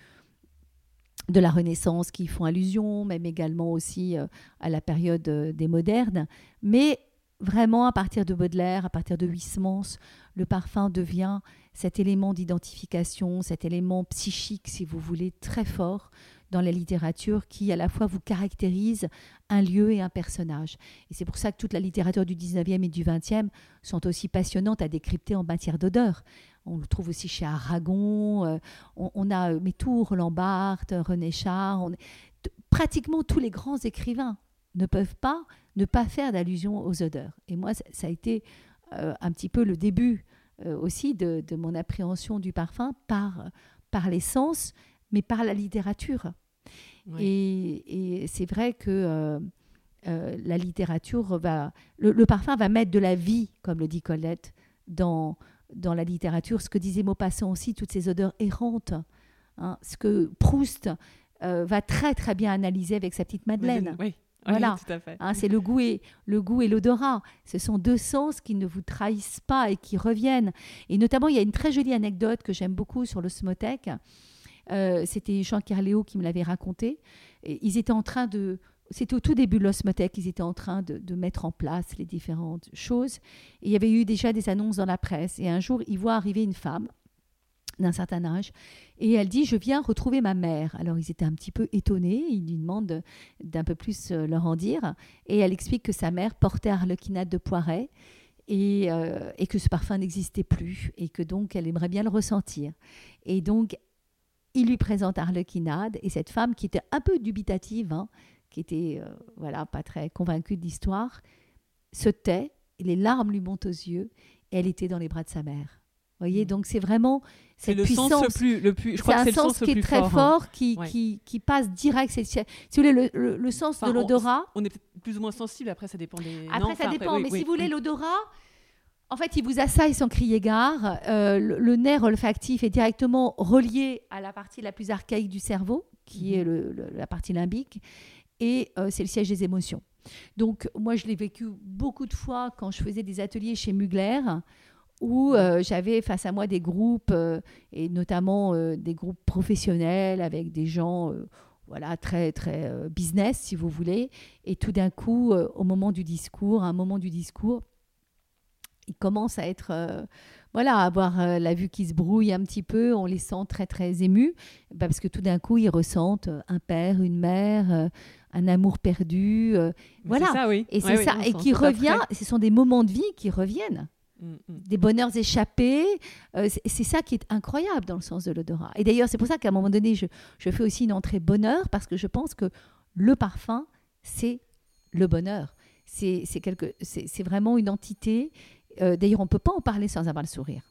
la Renaissance qui font allusion, même également aussi euh, à la période des modernes. Mais vraiment, à partir de Baudelaire, à partir de Huysmans, le parfum devient cet élément d'identification, cet élément psychique, si vous voulez, très fort dans la littérature qui à la fois vous caractérise un lieu et un personnage. Et c'est pour ça que toute la littérature du 19e et du 20e sont aussi passionnantes à décrypter en matière d'odeur. On le trouve aussi chez Aragon, euh, on, a euh, Métour, Roland René Char, pratiquement tous les grands écrivains ne peuvent pas ne pas faire d'allusion aux odeurs. Et moi, ça, a été euh, un petit peu le début aussi de, mon appréhension du parfum par, par les sens, mais par la littérature. Et, c'est vrai que euh, euh, la littérature va. Le, parfum va mettre de la vie, comme le dit Colette, dans, dans la littérature. Ce que disait Maupassant aussi, toutes ces odeurs errantes. Hein, ce que Proust euh, va très très bien analyser avec sa petite Madeleine. Oui. Voilà. Hein, c'est le goût et le goût et l'odorat. Ce sont deux sens qui ne vous trahissent pas et qui reviennent. Et notamment, il y a une très jolie anecdote que j'aime beaucoup sur l'osmothèque. Euh, c'était Jean Carléo qui me l'avait raconté. ils étaient en train de. C'était au tout début de l'osmothèque, ils étaient en train de, mettre en place les différentes choses. Et il y avait eu déjà des annonces dans la presse. Et un jour, il voit arriver une femme d'un certain âge, et elle dit, je viens retrouver ma mère. Alors ils étaient un petit peu étonnés, ils lui demandent d'un peu plus euh, leur en dire, et elle explique que sa mère portait arlequinade de Poiret, et, euh, et, que ce parfum n'existait plus, et que donc elle aimerait bien le ressentir. Et donc il lui présente Arlequinade et cette femme qui était un peu dubitative, hein, qui était euh, voilà pas très convaincue de l'histoire, se tait, les larmes lui montent aux yeux et elle était dans les bras de sa mère. Voyez, mm. donc c'est vraiment cette le puissance. Sens le plus, le plus, je crois c'est un sens qui est très hein. fort, qui, qui, qui, passe direct. C'est, si vous voulez, le, le, sens de l'odorat. On, est plus ou moins sensible, après ça dépend des. Après ça dépend, mais si vous voulez, l'odorat, en fait, il vous assaille sans crier gare. Euh, le, nerf olfactif est directement relié à la partie la plus archaïque du cerveau, qui est mhm. la partie limbique, et euh, c'est le siège des émotions. Donc, moi, je l'ai vécu beaucoup de fois quand je faisais des ateliers chez Mugler, où euh, j'avais face à moi des groupes, euh, et notamment euh, des groupes professionnels avec des gens voilà, très, très business, si vous voulez. Et tout d'un coup, au moment du discours, à un moment du discours, ils commencent à être voilà, avoir la vue qui se brouille un petit peu, on les sent très très émus, bah, parce que tout d'un coup ils ressentent un père, une mère, un amour perdu, voilà. Ça, oui. Et c'est ça, et qui revient. Ce sont des moments de vie qui reviennent. Mm, mm. Des bonheurs échappés, c'est ça qui est incroyable dans le sens de l'odorat. Et d'ailleurs, c'est pour ça qu'à un moment donné, je, je fais aussi une entrée bonheur, parce que je pense que le parfum, c'est le bonheur. C'est vraiment une entité euh, d'ailleurs, on ne peut pas en parler sans avoir le sourire.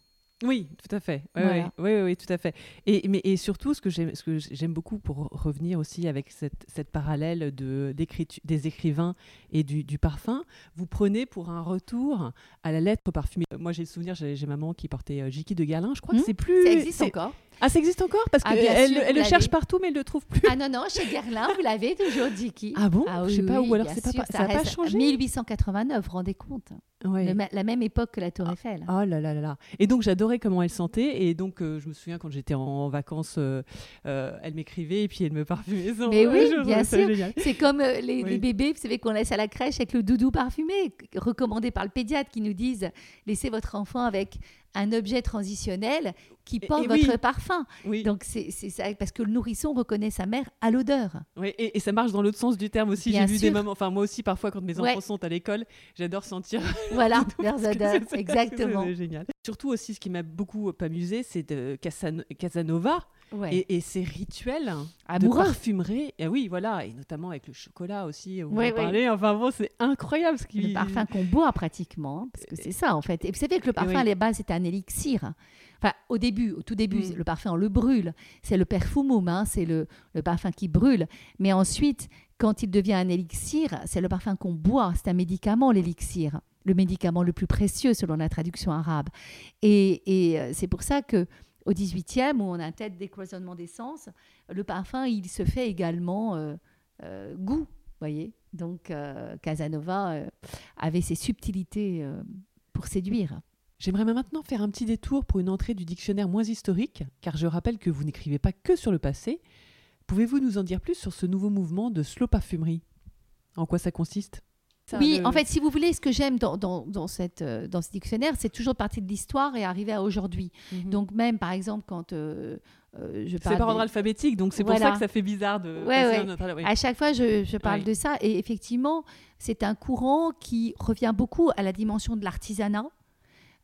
Oui, tout à fait. Oui, oui, oui, tout à fait. Et, mais, et surtout, ce que j'aime beaucoup pour revenir aussi avec cette, cette parallèle de, des écrivains et du, du, parfum, vous prenez pour un retour à la lettre parfumée. Moi, j'ai le souvenir, j'ai maman qui portait euh, Jiki de Galin, je crois que hmm. c'est plus. Ça existe encore. Ah, ça existe encore Parce ah, qu'elle elle le cherche partout, mais elle ne le trouve plus. Ah non, non, chez Guerlain, vous l'avez toujours, Jiki. Ah bon ah, Je sais pas, ou alors c'est pas, ça n'a pas changé 1889, rendez compte. la même époque que la Tour ah, Eiffel. Oh là là là là. Et donc, j'adorais comment elle sentait. Et donc, euh, je me souviens quand j'étais en, vacances, euh, euh, elle m'écrivait et puis elle me parfumait. Mais oui, bien sûr. C'est comme les, les, bébés, vous savez, qu'on laisse à la crèche avec le doudou parfumé, recommandé par le pédiatre, qui nous disent laissez votre enfant avec un objet transitionnel qui porte votre parfum. Donc c'est ça, parce que le nourrisson reconnaît sa mère à l'odeur. Oui, et, ça marche dans l'autre sens du terme aussi. J'ai vu des moments, enfin moi aussi parfois quand mes enfants sont à l'école, j'adore sentir. Voilà, leurs odeurs, exactement. C'est génial. Surtout aussi, ce qui m'a beaucoup amusé, c'est de Casanova. Et, ces rituels de parfumerie, et oui, voilà, et notamment avec le chocolat aussi, vous en parlez. Enfin bon, c'est incroyable ce qui. Le parfum qu'on boit pratiquement, hein, parce que c'est ça en fait. Et vous savez que le parfum à la base c'est un élixir. Enfin, au début, au tout début, mm. le parfum on le brûle. C'est le perfumum, hein, c'est le, le parfum qui brûle. Mais ensuite, quand il devient un élixir, c'est le parfum qu'on boit. C'est un médicament, l'élixir le médicament le plus précieux selon la traduction arabe. Et, et euh, c'est pour ça que au 18e, où on a tête décloisonnement d'essence, le parfum, il se fait également euh, euh, goût, voyez. Donc, euh, Casanova avait ses subtilités pour séduire. J'aimerais maintenant faire un petit détour pour une entrée du dictionnaire moins historique, car je rappelle que vous n'écrivez pas que sur le passé. Pouvez-vous nous en dire plus sur ce nouveau mouvement de slow parfumerie? En quoi ça consiste? Oui, en fait, si vous voulez, ce que j'aime dans, dans, cette, euh, dans ce dictionnaire, c'est toujours partir de l'histoire et arriver à aujourd'hui. Mhm. Donc même, par exemple, quand euh, euh, je parle... C'est par ordre alphabétique, donc c'est pour ça que ça fait bizarre de... Ouais, À chaque fois, je, je parle de ça. Et effectivement, c'est un courant qui revient beaucoup à la dimension de l'artisanat.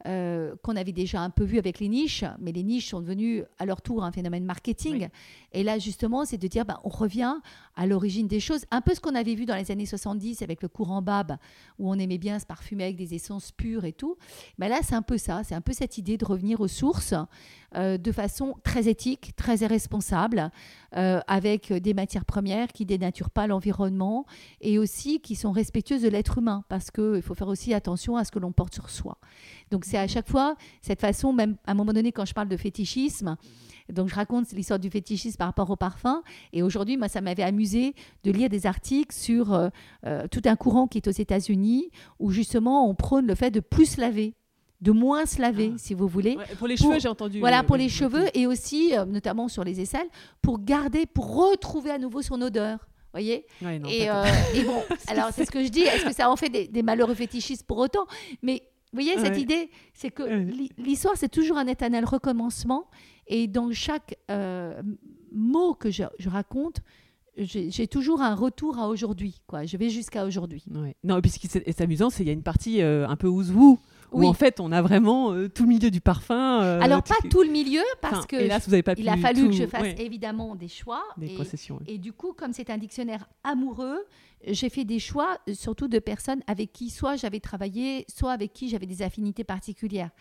Euh, qu'on avait déjà un peu vu avec les niches, mais les niches sont devenues à leur tour un phénomène marketing. Et là, justement, c'est de dire, ben, on revient à l'origine des choses, un peu ce qu'on avait vu dans les années 70 avec le courant Bab, où on aimait bien se parfumer avec des essences pures et tout. Ben là, c'est un peu ça, c'est un peu cette idée de revenir aux sources euh, de façon très éthique, très responsable, euh, avec des matières premières qui dénaturent pas l'environnement et aussi qui sont respectueuses de l'être humain, parce qu'il faut faire aussi attention à ce que l'on porte sur soi. Donc c'est à chaque fois cette façon, même à un moment donné quand je parle de fétichisme, donc je raconte l'histoire du fétichisme par rapport au parfum. Et aujourd'hui, moi, ça m'avait amusé de lire des articles sur euh, euh, tout un courant qui est aux États-Unis, où justement on prône le fait de plus laver de moins se laver, ah. si vous voulez. pour les cheveux, j'ai entendu. Voilà, pour les cheveux et aussi, euh, notamment sur les aisselles, pour garder, pour retrouver à nouveau son odeur voyez et, bon, alors c'est ce que je dis. Est-ce que ça en fait des, des malheureux fétichistes pour autant? Mais vous voyez, cette idée, c'est que l'histoire, c'est toujours un éternel recommencement. Et dans chaque euh, mot que je, raconte, j'ai toujours un retour à aujourd'hui. Quoi. Je vais jusqu'à aujourd'hui. Non, et puis ce qui est amusant, c'est qu'il y a une partie euh, un peu ouzou où en fait on a vraiment euh, tout le milieu du parfum. Alors pas tout le milieu parce que vous avez pas il a fallu que je fasse évidemment des choix. Des et, concessions. Et du coup, comme c'est un dictionnaire amoureux, j'ai fait des choix euh, surtout de personnes avec qui soit j'avais travaillé, soit avec qui j'avais des affinités particulières.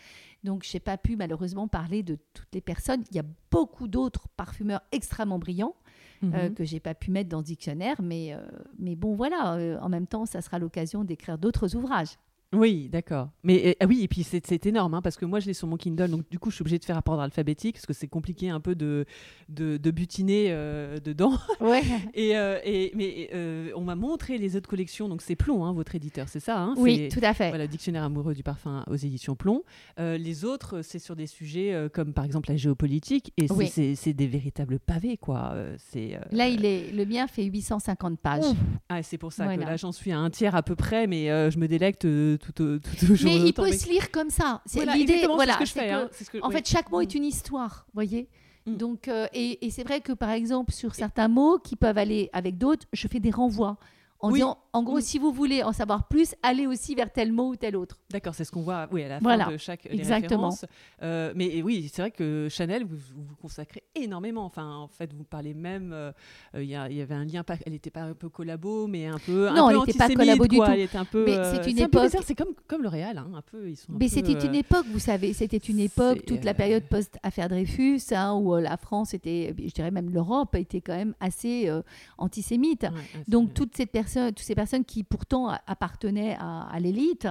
Donc, je n'ai pas pu malheureusement parler de toutes les personnes. Il y a beaucoup d'autres parfumeurs extrêmement brillants euh, mhm. que j'ai pas pu mettre dans le dictionnaire, mais, euh, mais bon, voilà, en même temps, ça sera l'occasion d'écrire d'autres ouvrages. Oui, d'accord. Mais ah oui, et puis c'est énorme, hein, parce que moi je l'ai sur mon Kindle, donc du coup je suis obligée de faire un ordre alphabétique, parce que c'est compliqué un peu de, de, butiner euh, dedans. Ouais. et, euh, et, mais euh, on m'a montré les autres collections, donc c'est Plomb, hein, votre éditeur, c'est ça hein? Oui, tout à fait. Voilà, Dictionnaire amoureux du parfum aux éditions Plomb. les autres, c'est sur des sujets comme par exemple la géopolitique, et c'est des véritables pavés, quoi. c'est Là, il est, le mien fait 850 pages. Ah, c'est pour ça que là j'en suis à un tiers à peu près, mais je me délecte tout, Mais il peut se lire comme ça. C'est l'idée. Voilà, ce que je fais. Hein, en fait, chaque mot est mm. une histoire, voyez. Mm. Donc, euh, et, et c'est vrai que par exemple sur certains mots qui peuvent aller avec d'autres, je fais des renvois en disant, en gros, si vous voulez en savoir plus, allez aussi vers tel mot ou tel autre. D'accord, c'est ce qu'on voit oui, à la fin de chaque exactement. Euh, mais oui, c'est vrai que Chanel, vous, vous consacrez énormément. Enfin, en fait, vous parlez même, euh, il y, avait un lien, pas, elle n'était pas un peu collabo, mais un peu Non, elle n'était pas collabo du tout. Elle était un peu, mais c'est une époque. C'est comme, comme le Real, hein, un peu. Ils sont mais c'était une époque, vous savez, c'était une époque, toute la période post-affaire Dreyfus, hein, où la France était, je dirais même l'Europe, était quand même assez antisémite. Donc, toutes ces personnes, ces personnes qui pourtant appartenaient à, l'élite,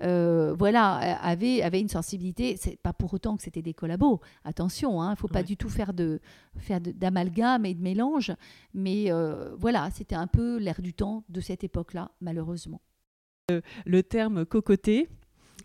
euh, voilà, avaient, avaient, une sensibilité. C'est pas pour autant que c'était des collabos. Attention, il hein, ne faut pas du tout faire de faire d'amalgame et de mélange. Mais euh, voilà, c'était un peu l'air du temps de cette époque-là, malheureusement. le terme cocoté,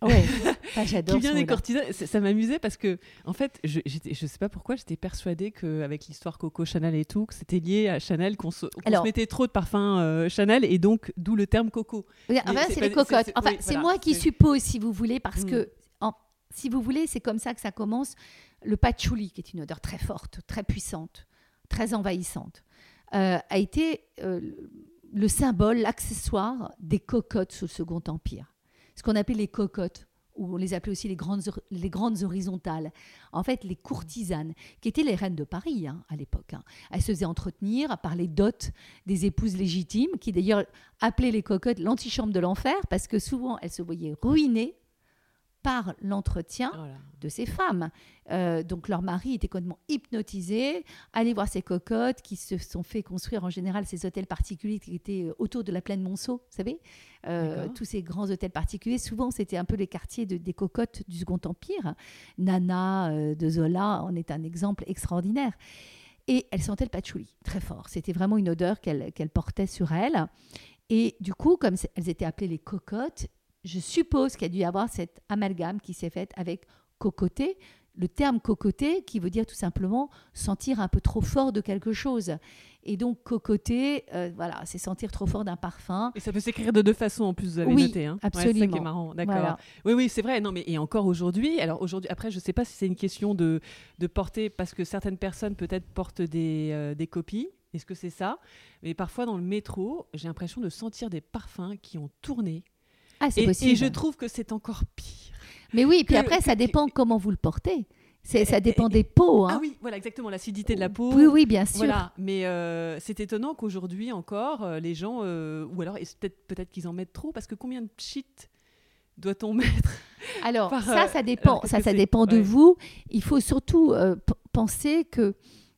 Ouais, ah, j'adore. qui vient des courtisans. Ça, m'amusait parce que, en fait, je, je sais pas pourquoi, j'étais persuadée qu'avec l'histoire Coco Chanel et tout, que c'était lié à Chanel, qu'on se, mettait trop de parfums euh, Chanel et donc d'où le terme coco. enfin, c'est les cocottes. Enfin, c'est moi qui suppose, si vous voulez, parce que, mm. en, si vous voulez, c'est comme ça que ça commence. Le patchouli, qui est une odeur très forte, très puissante, très envahissante, euh, a été euh, le symbole, l'accessoire des cocottes sous le Second Empire ce qu'on appelle les cocottes ou on les appelait aussi les grandes, les grandes horizontales. En fait, les courtisanes, qui étaient les reines de Paris hein, à l'époque. Hein. Elles se faisaient entretenir par les dots des épouses légitimes, qui d'ailleurs appelaient les cocottes l'antichambre de l'enfer, parce que souvent elles se voyaient ruinées par l'entretien de ces femmes. Euh, donc leur mari était complètement hypnotisé. Allez voir ces cocottes qui se sont fait construire en général ces hôtels particuliers qui étaient euh, autour de la plaine Monceau, vous savez euh, Tous ces grands hôtels particuliers, souvent c'était un peu les quartiers de, des cocottes du Second Empire. Nana de Zola en est un exemple extraordinaire. Et elle sentait le patchouli très fort. C'était vraiment une odeur qu'elle portait sur elle. Et du coup, comme elles étaient appelées les cocottes, je suppose qu'il y a dû y avoir cet amalgame qui s'est fait avec cocoter, le terme cocoter qui veut dire tout simplement sentir un peu trop fort de quelque chose. Et donc cocoter, euh, voilà, c'est sentir trop fort d'un parfum. Et ça peut s'écrire de deux façons en plus, vous avez oui, noté. Hein. Absolument. c'est ça qui est marrant, d'accord. Oui, oui, c'est vrai. Non, mais et encore aujourd'hui. Alors aujourd'hui, après, je ne sais pas si c'est une question de, de porter, parce que certaines personnes peut-être portent des, euh, des copies. Est-ce que c'est ça? Mais parfois dans le métro, j'ai l'impression de sentir des parfums qui ont tourné ah, et, et, je trouve que c'est encore pire. Mais oui, puis après, ça dépend comment vous le portez. Ça dépend des peaux. Hein. Ah oui, voilà, exactement, l'acidité de la peau. Oui, oui, bien sûr. Voilà. Mais euh, c'est étonnant qu'aujourd'hui encore, euh, les gens, euh, ou alors peut-être peut qu'ils en mettent trop, parce que combien de shit doit-on mettre Alors, ça, ça dépend. ça, ça dépend de vous. Il faut surtout penser que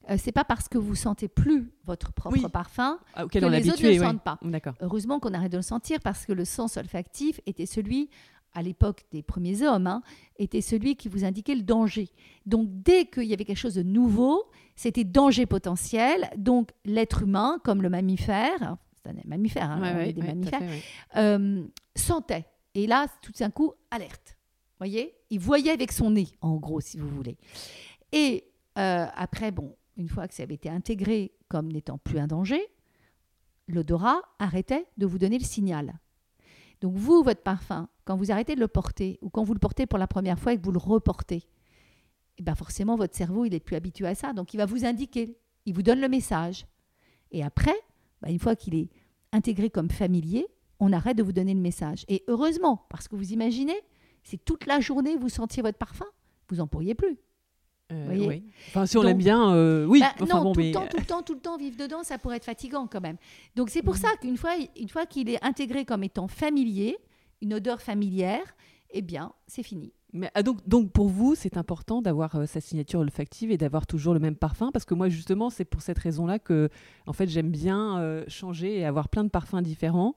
euh, c'est pas parce que vous sentez plus votre propre parfum ah, que les autres ne le sentent pas. Heureusement qu'on arrête de le sentir parce que le sens olfactif était celui à l'époque des premiers hommes, hein, était celui qui vous indiquait le danger. Donc dès qu'il y avait quelque chose de nouveau, c'était danger potentiel. Donc l'être humain, comme le mammifère, c'est un mammifère, hein, des mammifères, euh, sentait. Et là, tout d'un coup, alerte. Voyez? Il voyait avec son nez, en gros, si vous voulez. Et euh, après, bon, une fois que ça avait été intégré comme n'étant plus un danger, l'odorat arrêtait de vous donner le signal. Donc vous, votre parfum, quand vous arrêtez de le porter, ou quand vous le portez pour la première fois et que vous le reportez, eh ben forcément, votre cerveau, il est plus habitué à ça. Donc il va vous indiquer, il vous donne le message. Et après, ben, une fois qu'il est intégré comme familier, on arrête de vous donner le message. Et heureusement, parce que vous imaginez, si toute la journée vous sentiez votre parfum, vous n'en pourriez plus. Euh, oui. Enfin, si on l'aime bien, euh, oui. Bah, non, tout, le temps, tout le temps, tout le temps, vivre dedans, ça pourrait être fatigant quand même. Donc c'est pour mm. ça qu'une fois, une fois qu'il est intégré comme étant familier, une odeur familière, eh bien, c'est fini. Mais, ah, donc, donc pour vous, c'est important d'avoir euh, sa signature olfactive et d'avoir toujours le même parfum? Parce que moi justement c'est pour cette raison-là que en fait j'aime bien changer et avoir plein de parfums différents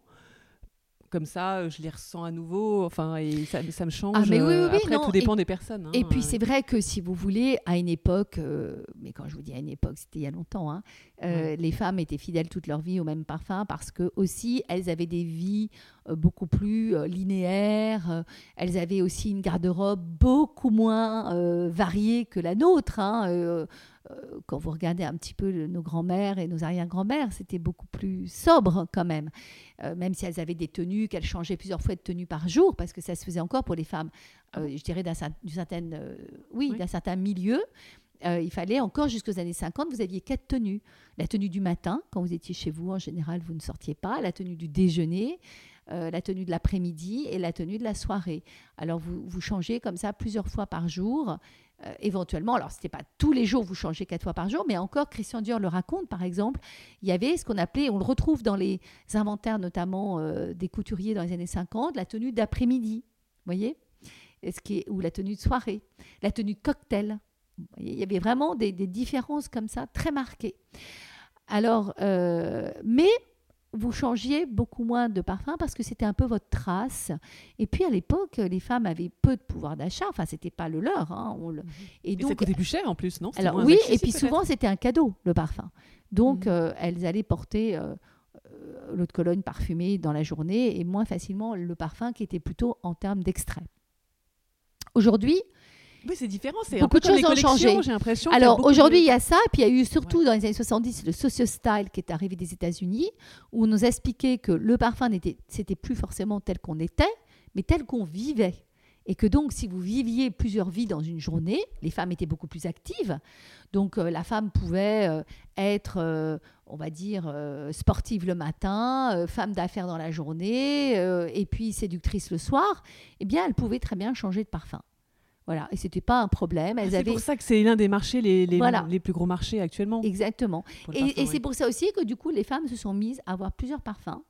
comme ça, je les ressens à nouveau. Enfin, et ça, ça me change. Ah, mais oui, oui, oui, Après, non, tout dépend et- des personnes. hein. Et puis c'est vrai que si vous voulez, à une époque, euh, mais quand je vous dis à une époque, c'était il y a longtemps, hein, euh, les femmes étaient fidèles toute leur vie au même parfum parce que aussi elles avaient des vies euh, beaucoup plus euh, linéaires, euh, elles avaient aussi une garde-robe beaucoup moins euh, variée que la nôtre. hein, euh, quand vous regardez un petit peu le- nos grands-mères et nos arrière-grands-mères, c'était beaucoup plus sobre quand même. Euh, même si elles avaient des tenues, qu'elles changeaient plusieurs fois de tenue par jour, parce que ça se faisait encore pour les femmes, euh, je dirais, d'un cer- d'une certaine, euh, oui, Oui. d'un certain milieu. Euh, il fallait encore jusqu'aux années 50, vous aviez quatre tenues. La tenue du matin, quand vous étiez chez vous, en général, vous ne sortiez pas. La tenue du déjeuner, euh, la tenue de l'après-midi et la tenue de la soirée. Alors, vous, vous changez comme ça plusieurs fois par jour. Euh, éventuellement, alors c'était pas tous les jours vous changez quatre fois par jour, mais encore Christian Dior le raconte par exemple, il y avait ce qu'on appelait, on le retrouve dans les inventaires notamment euh, des couturiers dans les années 50, la tenue d'après-midi, vous voyez, ce qui est, ou la tenue de soirée, la tenue de cocktail. Il y avait vraiment des, des différences comme ça très marquées. Alors, euh, mais vous changiez beaucoup moins de parfum parce que c'était un peu votre trace. Et puis à l'époque, les femmes avaient peu de pouvoir d'achat. Enfin, c'était pas le leur. hein. On le- Et Et ça donc, coûtait plus cher en plus, non? Alors oui, et puis souvent c'était un cadeau le parfum. Donc Mhm. euh, elles allaient porter euh, euh, l'eau de Cologne parfumée dans la journée et moins facilement le parfum qui était plutôt en termes d'extrait. Aujourd'hui, Oui, c'est différent. C'est un Beaucoup peu de comme les choses ont changé. J'ai l'impression. alors aujourd'hui il y a ça, puis il y a eu surtout dans les années 70 le socio-style qui est arrivé des États-Unis où on nous a expliqué que le parfum n'était c'était plus forcément tel qu'on était, mais tel qu'on vivait. Et que donc, si vous viviez plusieurs vies dans une journée, les femmes étaient beaucoup plus actives. Donc, euh, la femme pouvait euh, être, euh, on va dire, sportive le matin, femme d'affaires dans la journée, et puis séductrice le soir. Eh bien, elle pouvait très bien changer de parfum. Voilà, et c'était pas un problème. Ah, Elles C'est avaient pour ça que c'est l'un des marchés, les, les, Voilà. les plus gros marchés actuellement. exactement. Et, parfum, et oui. c'est pour ça aussi que du coup, les femmes se sont mises à avoir plusieurs parfums,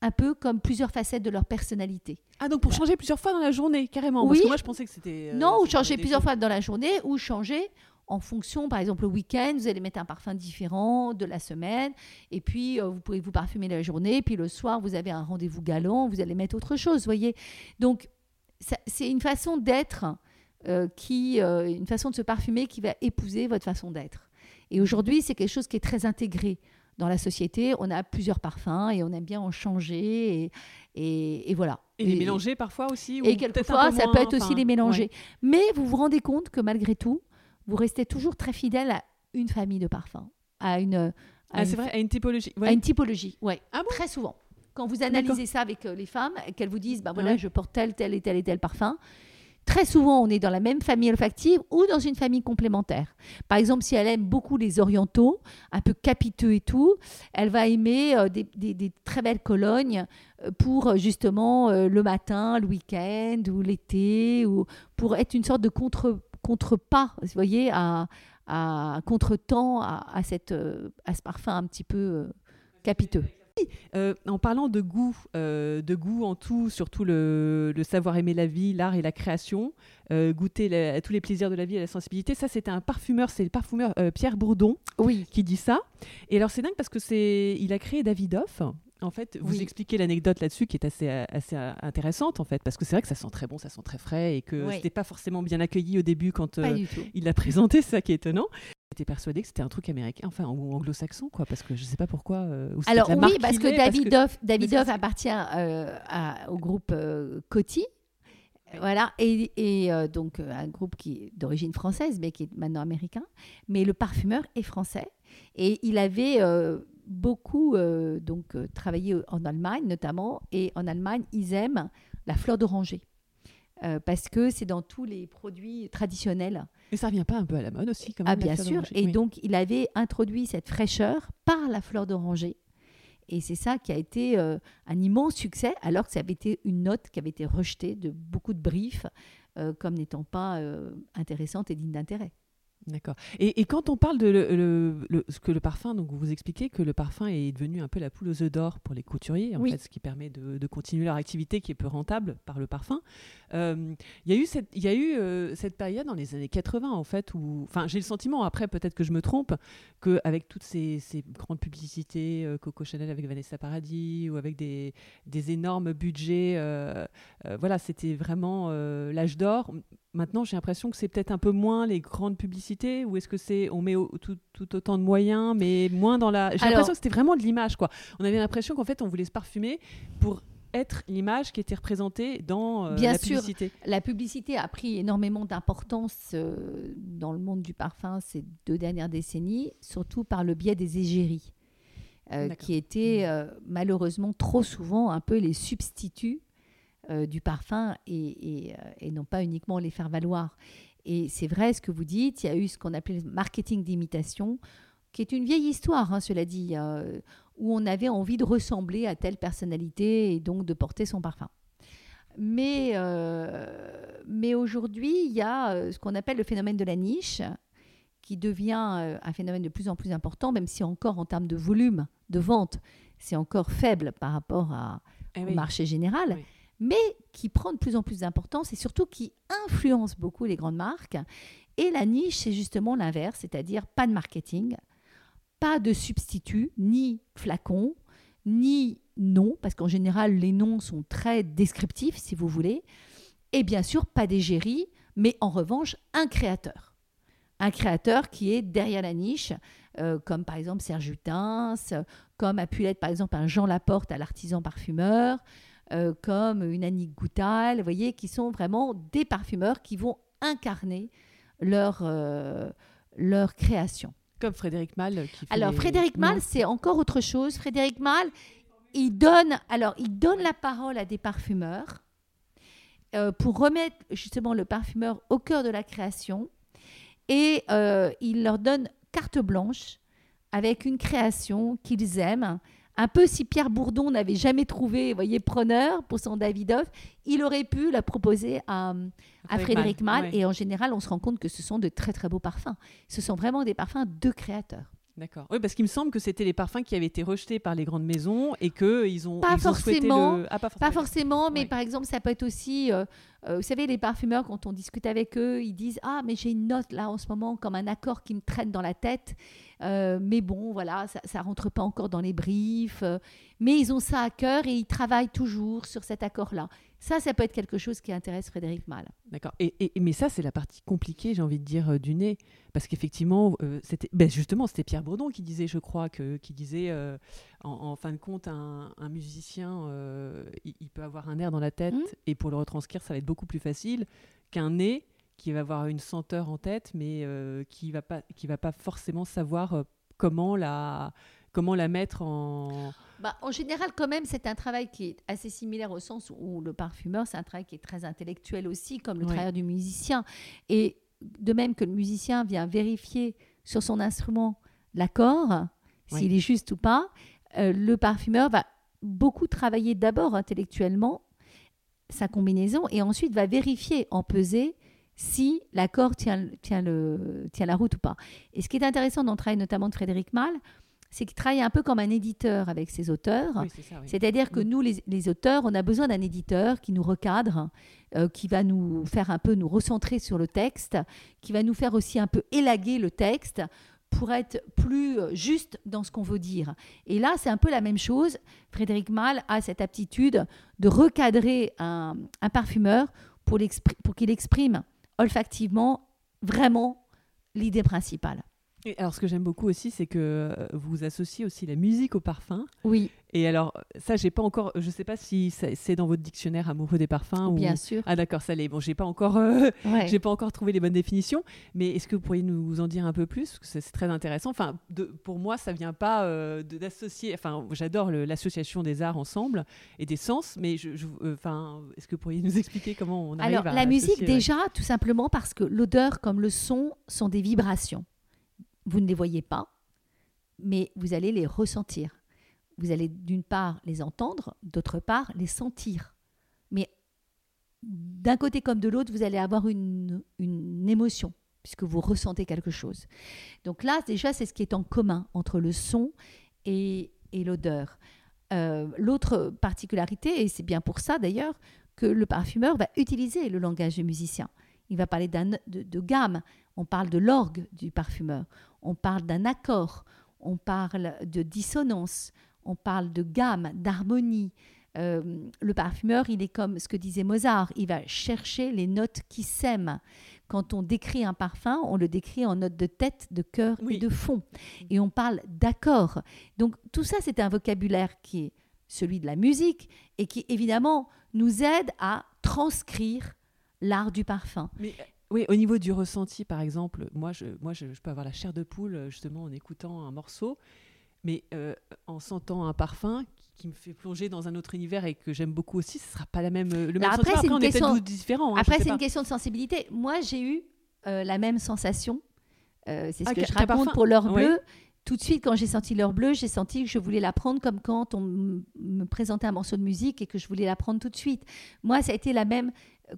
un peu comme plusieurs facettes de leur personnalité. Ah, donc pour changer plusieurs fois dans la journée, carrément. Parce Oui. que moi, je pensais que c'était. euh, non, ou changer plusieurs choses- fois dans la journée, ou changer en fonction, par exemple, le week-end, vous allez mettre un parfum différent de la semaine, et puis euh, vous pouvez vous parfumer la journée, puis le soir, vous avez un rendez-vous galant, vous allez mettre autre chose, voyez. Donc, ça- c'est une façon d'être euh, qui, euh, une façon de se parfumer qui va épouser votre façon d'être. Et aujourd'hui, c'est quelque chose qui est très intégré dans la société. On a plusieurs parfums et on aime bien en changer, et, et, et voilà. Et les mélanger parfois aussi. ou Et quelquefois, ça peut être aussi les mélanger. ouais. Mais vous vous rendez compte que malgré tout, vous restez toujours très fidèle à une famille de parfums, à une, à Ah, une, c'est vrai, à une typologie. à Ouais. une typologie. Ouais. Ah bon? très souvent. Quand vous analysez ça avec euh, les femmes, qu'elles vous disent, bah voilà, Ouais. je porte tel, tel et tel et tel parfum. Très souvent, on est dans la même famille olfactive ou dans une famille complémentaire. Par exemple, si elle aime beaucoup les orientaux, un peu capiteux et tout, elle va aimer euh, des, très belles colognes euh, pour euh, justement le matin, le week-end ou l'été, ou pour être une sorte de contre, contrepas, vous voyez, à, à contretemps à, à, cette, à ce parfum un petit peu capiteux. Euh, en parlant de goût, euh, de goût en tout, surtout le, le savoir aimer la vie, l'art et la création, euh, goûter la- à tous les plaisirs de la vie et la sensibilité, ça c'était un parfumeur, c'est le parfumeur Pierre Bourdon Oui. qui dit ça. Et alors c'est dingue parce que c'est, il a créé Davidoff. En fait, vous Oui. expliquez l'anecdote là-dessus qui est assez, assez intéressante en fait, parce que c'est vrai que ça sent très bon, ça sent très frais et que Oui. c'était pas forcément bien accueilli au début quand il l'a présenté, c'est ça qui est étonnant. J'étais persuadée que c'était un truc américain, enfin ou anglo-saxon quoi, parce que je sais pas pourquoi. euh, Alors la oui, parce que est, parce David que- appartient euh, à- au groupe euh, Coty. Voilà, et, et, donc un groupe qui est d'origine française, mais qui est maintenant américain. Mais le parfumeur est français. Et il avait beaucoup donc, travaillé en Allemagne, notamment. Et en Allemagne, ils aiment la fleur d'oranger. Euh, parce que c'est dans tous les produits traditionnels. Mais ça revient pas un peu à la mode aussi quand même Ah, bien sûr. Et Oui. donc, il avait introduit cette fraîcheur par la fleur d'oranger. Et c'est ça qui a été euh, un immense succès, alors que ça avait été une note qui avait été rejetée de beaucoup de briefs euh, comme n'étant pas intéressante et digne d'intérêt. D'accord. Et, et, quand on parle de le, le, ce que le parfum, donc vous expliquez que le parfum est devenu un peu la poule aux œufs d'or pour les couturiers, en fait, ce qui permet de, de, continuer leur activité qui est peu rentable par le parfum. Euh, il y a eu cette, il y a eu euh, cette période dans les années 80 en fait où, enfin, j'ai le sentiment après peut-être que je me trompe qu'avec toutes ces, ces, grandes publicités, euh, Coco Chanel avec Vanessa Paradis ou avec des, des énormes budgets, voilà, c'était vraiment l'âge d'or. Maintenant, j'ai l'impression que c'est peut-être un peu moins les grandes publicités, ou est-ce que c'est on met tout, tout, autant de moyens, mais moins dans la. J'ai l'impression que c'était vraiment de l'image, quoi. On avait l'impression qu'en fait, on voulait se parfumer pour être l'image qui était représentée dans euh, Bien la sûr, publicité. La publicité a pris énormément d'importance euh, dans le monde du parfum ces deux dernières décennies, surtout par le biais des égéries, euh, qui étaient mmh. malheureusement trop souvent un peu les substituts du parfum et, et, et, non pas uniquement les faire valoir. Et c'est vrai ce que vous dites, il y a eu ce qu'on appelait le marketing d'imitation, qui est une vieille histoire, hein, cela dit où on avait envie de ressembler à telle personnalité et donc de porter son parfum. Mais, euh, mais aujourd'hui, il y a euh, ce qu'on appelle le phénomène de la niche, qui devient euh, un phénomène de plus en plus important, même si encore en termes de volume de vente, c'est encore faible par rapport à, eh au marché général, mais qui prend de plus en plus d'importance et surtout qui influence beaucoup les grandes marques. Et la niche, c'est justement l'inverse, c'est-à-dire pas de marketing, pas de substitut, ni flacon, ni nom, parce qu'en général, les noms sont très descriptifs, si vous voulez. Et bien sûr, pas d'égérie, mais en revanche, un créateur. Un créateur qui est derrière la niche, euh, comme par exemple Serge Jutins, comme a pu l'être par exemple un Jean Laporte à l'artisan parfumeur, euh, comme une Annick Goutal, vous voyez, qui sont vraiment des parfumeurs qui vont incarner leur, euh, leur création. Comme Frédéric Mal. alors, Frédéric Mal, c'est encore autre chose. Frédéric Mal, il donne, alors, il donne la parole à des parfumeurs euh, pour remettre justement le parfumeur au cœur de la création. Et euh, il leur donne carte blanche avec une création qu'ils aiment, un peu si Pierre Bourdon n'avait jamais trouvé, voyez, preneur pour son Davidoff, il aurait pu la proposer à, Frédéric Mal. Et en général, on se rend compte que ce sont de très très beaux parfums. Ce sont vraiment des parfums de créateurs. D'accord. Oui, parce qu'il me semble que c'était les parfums qui avaient été rejetés par les grandes maisons et qu'ils ont, pas, ils forcément, le... ah, pas forcément, pas forcément. mais par exemple, ça peut être aussi, euh, euh, vous savez, les parfumeurs, quand on discute avec eux, ils disent Ah, mais j'ai une note là en ce moment, comme un accord qui me traîne dans la tête. Euh, mais bon, voilà, ça ne rentre pas encore dans les briefs. mais ils ont ça à cœur et ils travaillent toujours sur cet accord-là. Ça, ça peut être quelque chose qui intéresse Frédéric Mal. D'accord. Et, mais ça, c'est la partie compliquée, j'ai envie de dire, euh, du nez. Parce qu'effectivement, euh, c'était ben justement, c'était Pierre Bourdon qui disait, je crois, que, qui disait, euh, en, fin de compte, un, musicien, il, peut avoir un air dans la tête, mmh. et pour le retranscrire, ça va être beaucoup plus facile qu'un nez qui va avoir une senteur en tête, mais qui ne va, pas, qui va pas forcément savoir comment la comment la mettre en... Bah, en général, quand même, c'est un travail qui est assez similaire au sens où le parfumeur, c'est un travail qui est très intellectuel aussi, comme le travail du musicien. Et de même que le musicien vient vérifier sur son instrument l'accord, s'il est juste ou pas, euh, le parfumeur va beaucoup travailler d'abord intellectuellement sa combinaison et ensuite va vérifier en pesée si l'accord tient, tient, le, tient la route ou pas. Et ce qui est intéressant dans le travail notamment de Frédéric Malle, c'est qu'il travaille un peu comme un éditeur avec ses auteurs. C'est-à-dire que mm. nous, les, auteurs, on a besoin d'un éditeur qui nous recadre, euh, qui va nous faire un peu nous recentrer sur le texte, qui va nous faire aussi un peu élaguer le texte pour être plus euh, juste dans ce qu'on veut dire. Et là, c'est un peu la même chose. Frédéric Malle a cette aptitude de recadrer un, parfumeur pour, pour qu'il exprime olfactivement vraiment l'idée principale alors, ce que j'aime beaucoup aussi, c'est que euh, vous associez aussi la musique au parfum. Oui. Et alors, ça, j'ai pas encore. Je sais pas si c'est dans votre dictionnaire amoureux des parfums. Bien sûr. Ah, d'accord, ça l'est. Bon, j'ai pas encore. Euh, j'ai pas encore trouvé les bonnes définitions. Mais est-ce que vous pourriez nous en dire un peu plus? Parce que c'est très intéressant. Enfin, de, pour moi, ça vient pas euh, d'associer. Enfin, j'adore l'association des arts ensemble et des sens. Mais je, enfin, est-ce que vous pourriez nous expliquer comment on arrive alors, la musique, déjà, tout simplement parce que l'odeur comme le son sont des vibrations. Vous ne les voyez pas, mais vous allez les ressentir. Vous allez d'une part les entendre, d'autre part les sentir. Mais d'un côté comme de l'autre, vous allez avoir une, émotion puisque vous ressentez quelque chose. Donc là, déjà, c'est ce qui est en commun entre le son et, l'odeur. Euh, l'autre particularité, et c'est bien pour ça d'ailleurs, que le parfumeur va utiliser le langage du musicien. Il va parler de, de gamme, on parle de l'orgue du parfumeur, on parle d'un accord, on parle de dissonance, on parle de gamme, d'harmonie, euh, le parfumeur, il est comme ce que disait Mozart, il va chercher les notes qui s'aiment. Quand on décrit un parfum, on le décrit en notes de tête, de cœur et de fond. Et on parle d'accord. Donc tout ça, c'est un vocabulaire qui est celui de la musique et qui évidemment nous aide à transcrire l'art du parfum. Mais oui, au niveau du ressenti, par exemple, moi, je, moi je, peux avoir la chair de poule justement en écoutant un morceau, mais euh, en sentant un parfum qui me fait plonger dans un autre univers et que j'aime beaucoup aussi, ce sera pas la même euh, le même après, Après, on question... est différents. Hein, après, c'est une question de sensibilité. Moi, j'ai eu euh, la même sensation. Euh, c'est ce ah, que je raconte pour l'heure bleue. Tout de suite, quand j'ai senti l'heure bleue, j'ai senti que je voulais la prendre comme quand on me présentait un morceau de musique et que je voulais la prendre tout de suite. Moi, ça a été la même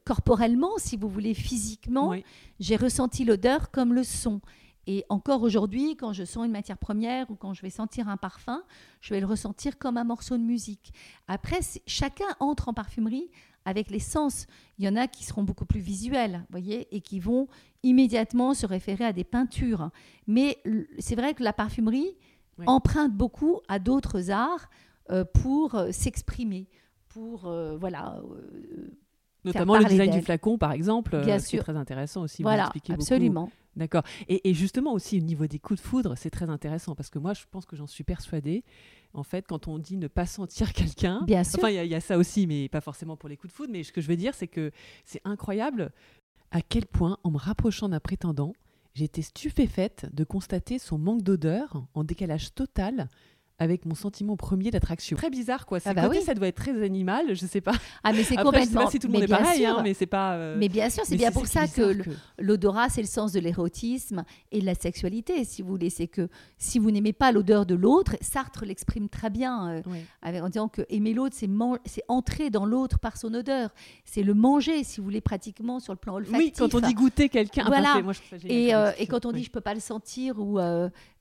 corporellement, si vous voulez, physiquement. J'ai ressenti l'odeur comme le son. Et encore aujourd'hui, quand je sens une matière première ou quand je vais sentir un parfum, je vais le ressentir comme un morceau de musique. Après, chacun entre en parfumerie avec les sens. Il y en a qui seront beaucoup plus visuels, voyez, et qui vont immédiatement se référer à des peintures. Mais c'est vrai que la parfumerie emprunte beaucoup à d'autres arts euh, pour euh, s'exprimer, pour euh, voilà. Notamment le design du flacon, par exemple, Bien sûr. très intéressant aussi. Voilà, absolument. D'accord. Et, justement aussi au niveau des coups de foudre, c'est très intéressant parce que moi, je pense que j'en suis persuadée. En fait, quand on dit ne pas sentir quelqu'un, bien sûr. Enfin, il y, a ça aussi, mais pas forcément pour les coups de foudre. Mais ce que je veux dire, c'est que c'est incroyable à quel point, en me rapprochant d'un prétendant, j'étais stupéfaite de constater son manque d'odeur en décalage total avec mon sentiment premier d'attraction. Très bizarre, quoi. Ah bah côté, ça doit être très animal, je sais pas. Ah, mais c'est complètement. Je sais pas si tout le monde est pareil, hein, mais c'est pas. Euh, mais bien sûr, c'est bien pour ça que, l'odorat, c'est le sens de l'érotisme et de la sexualité, si vous voulez. C'est que si vous n'aimez pas l'odeur de l'autre, Sartre l'exprime très bien euh, en disant que aimer l'autre, c'est entrer dans l'autre par son odeur. C'est le manger, si vous voulez, pratiquement sur le plan olfactif. Oui, quand on dit goûter quelqu'un. Voilà. et, euh, et, quand on dit je peux pas le sentir ou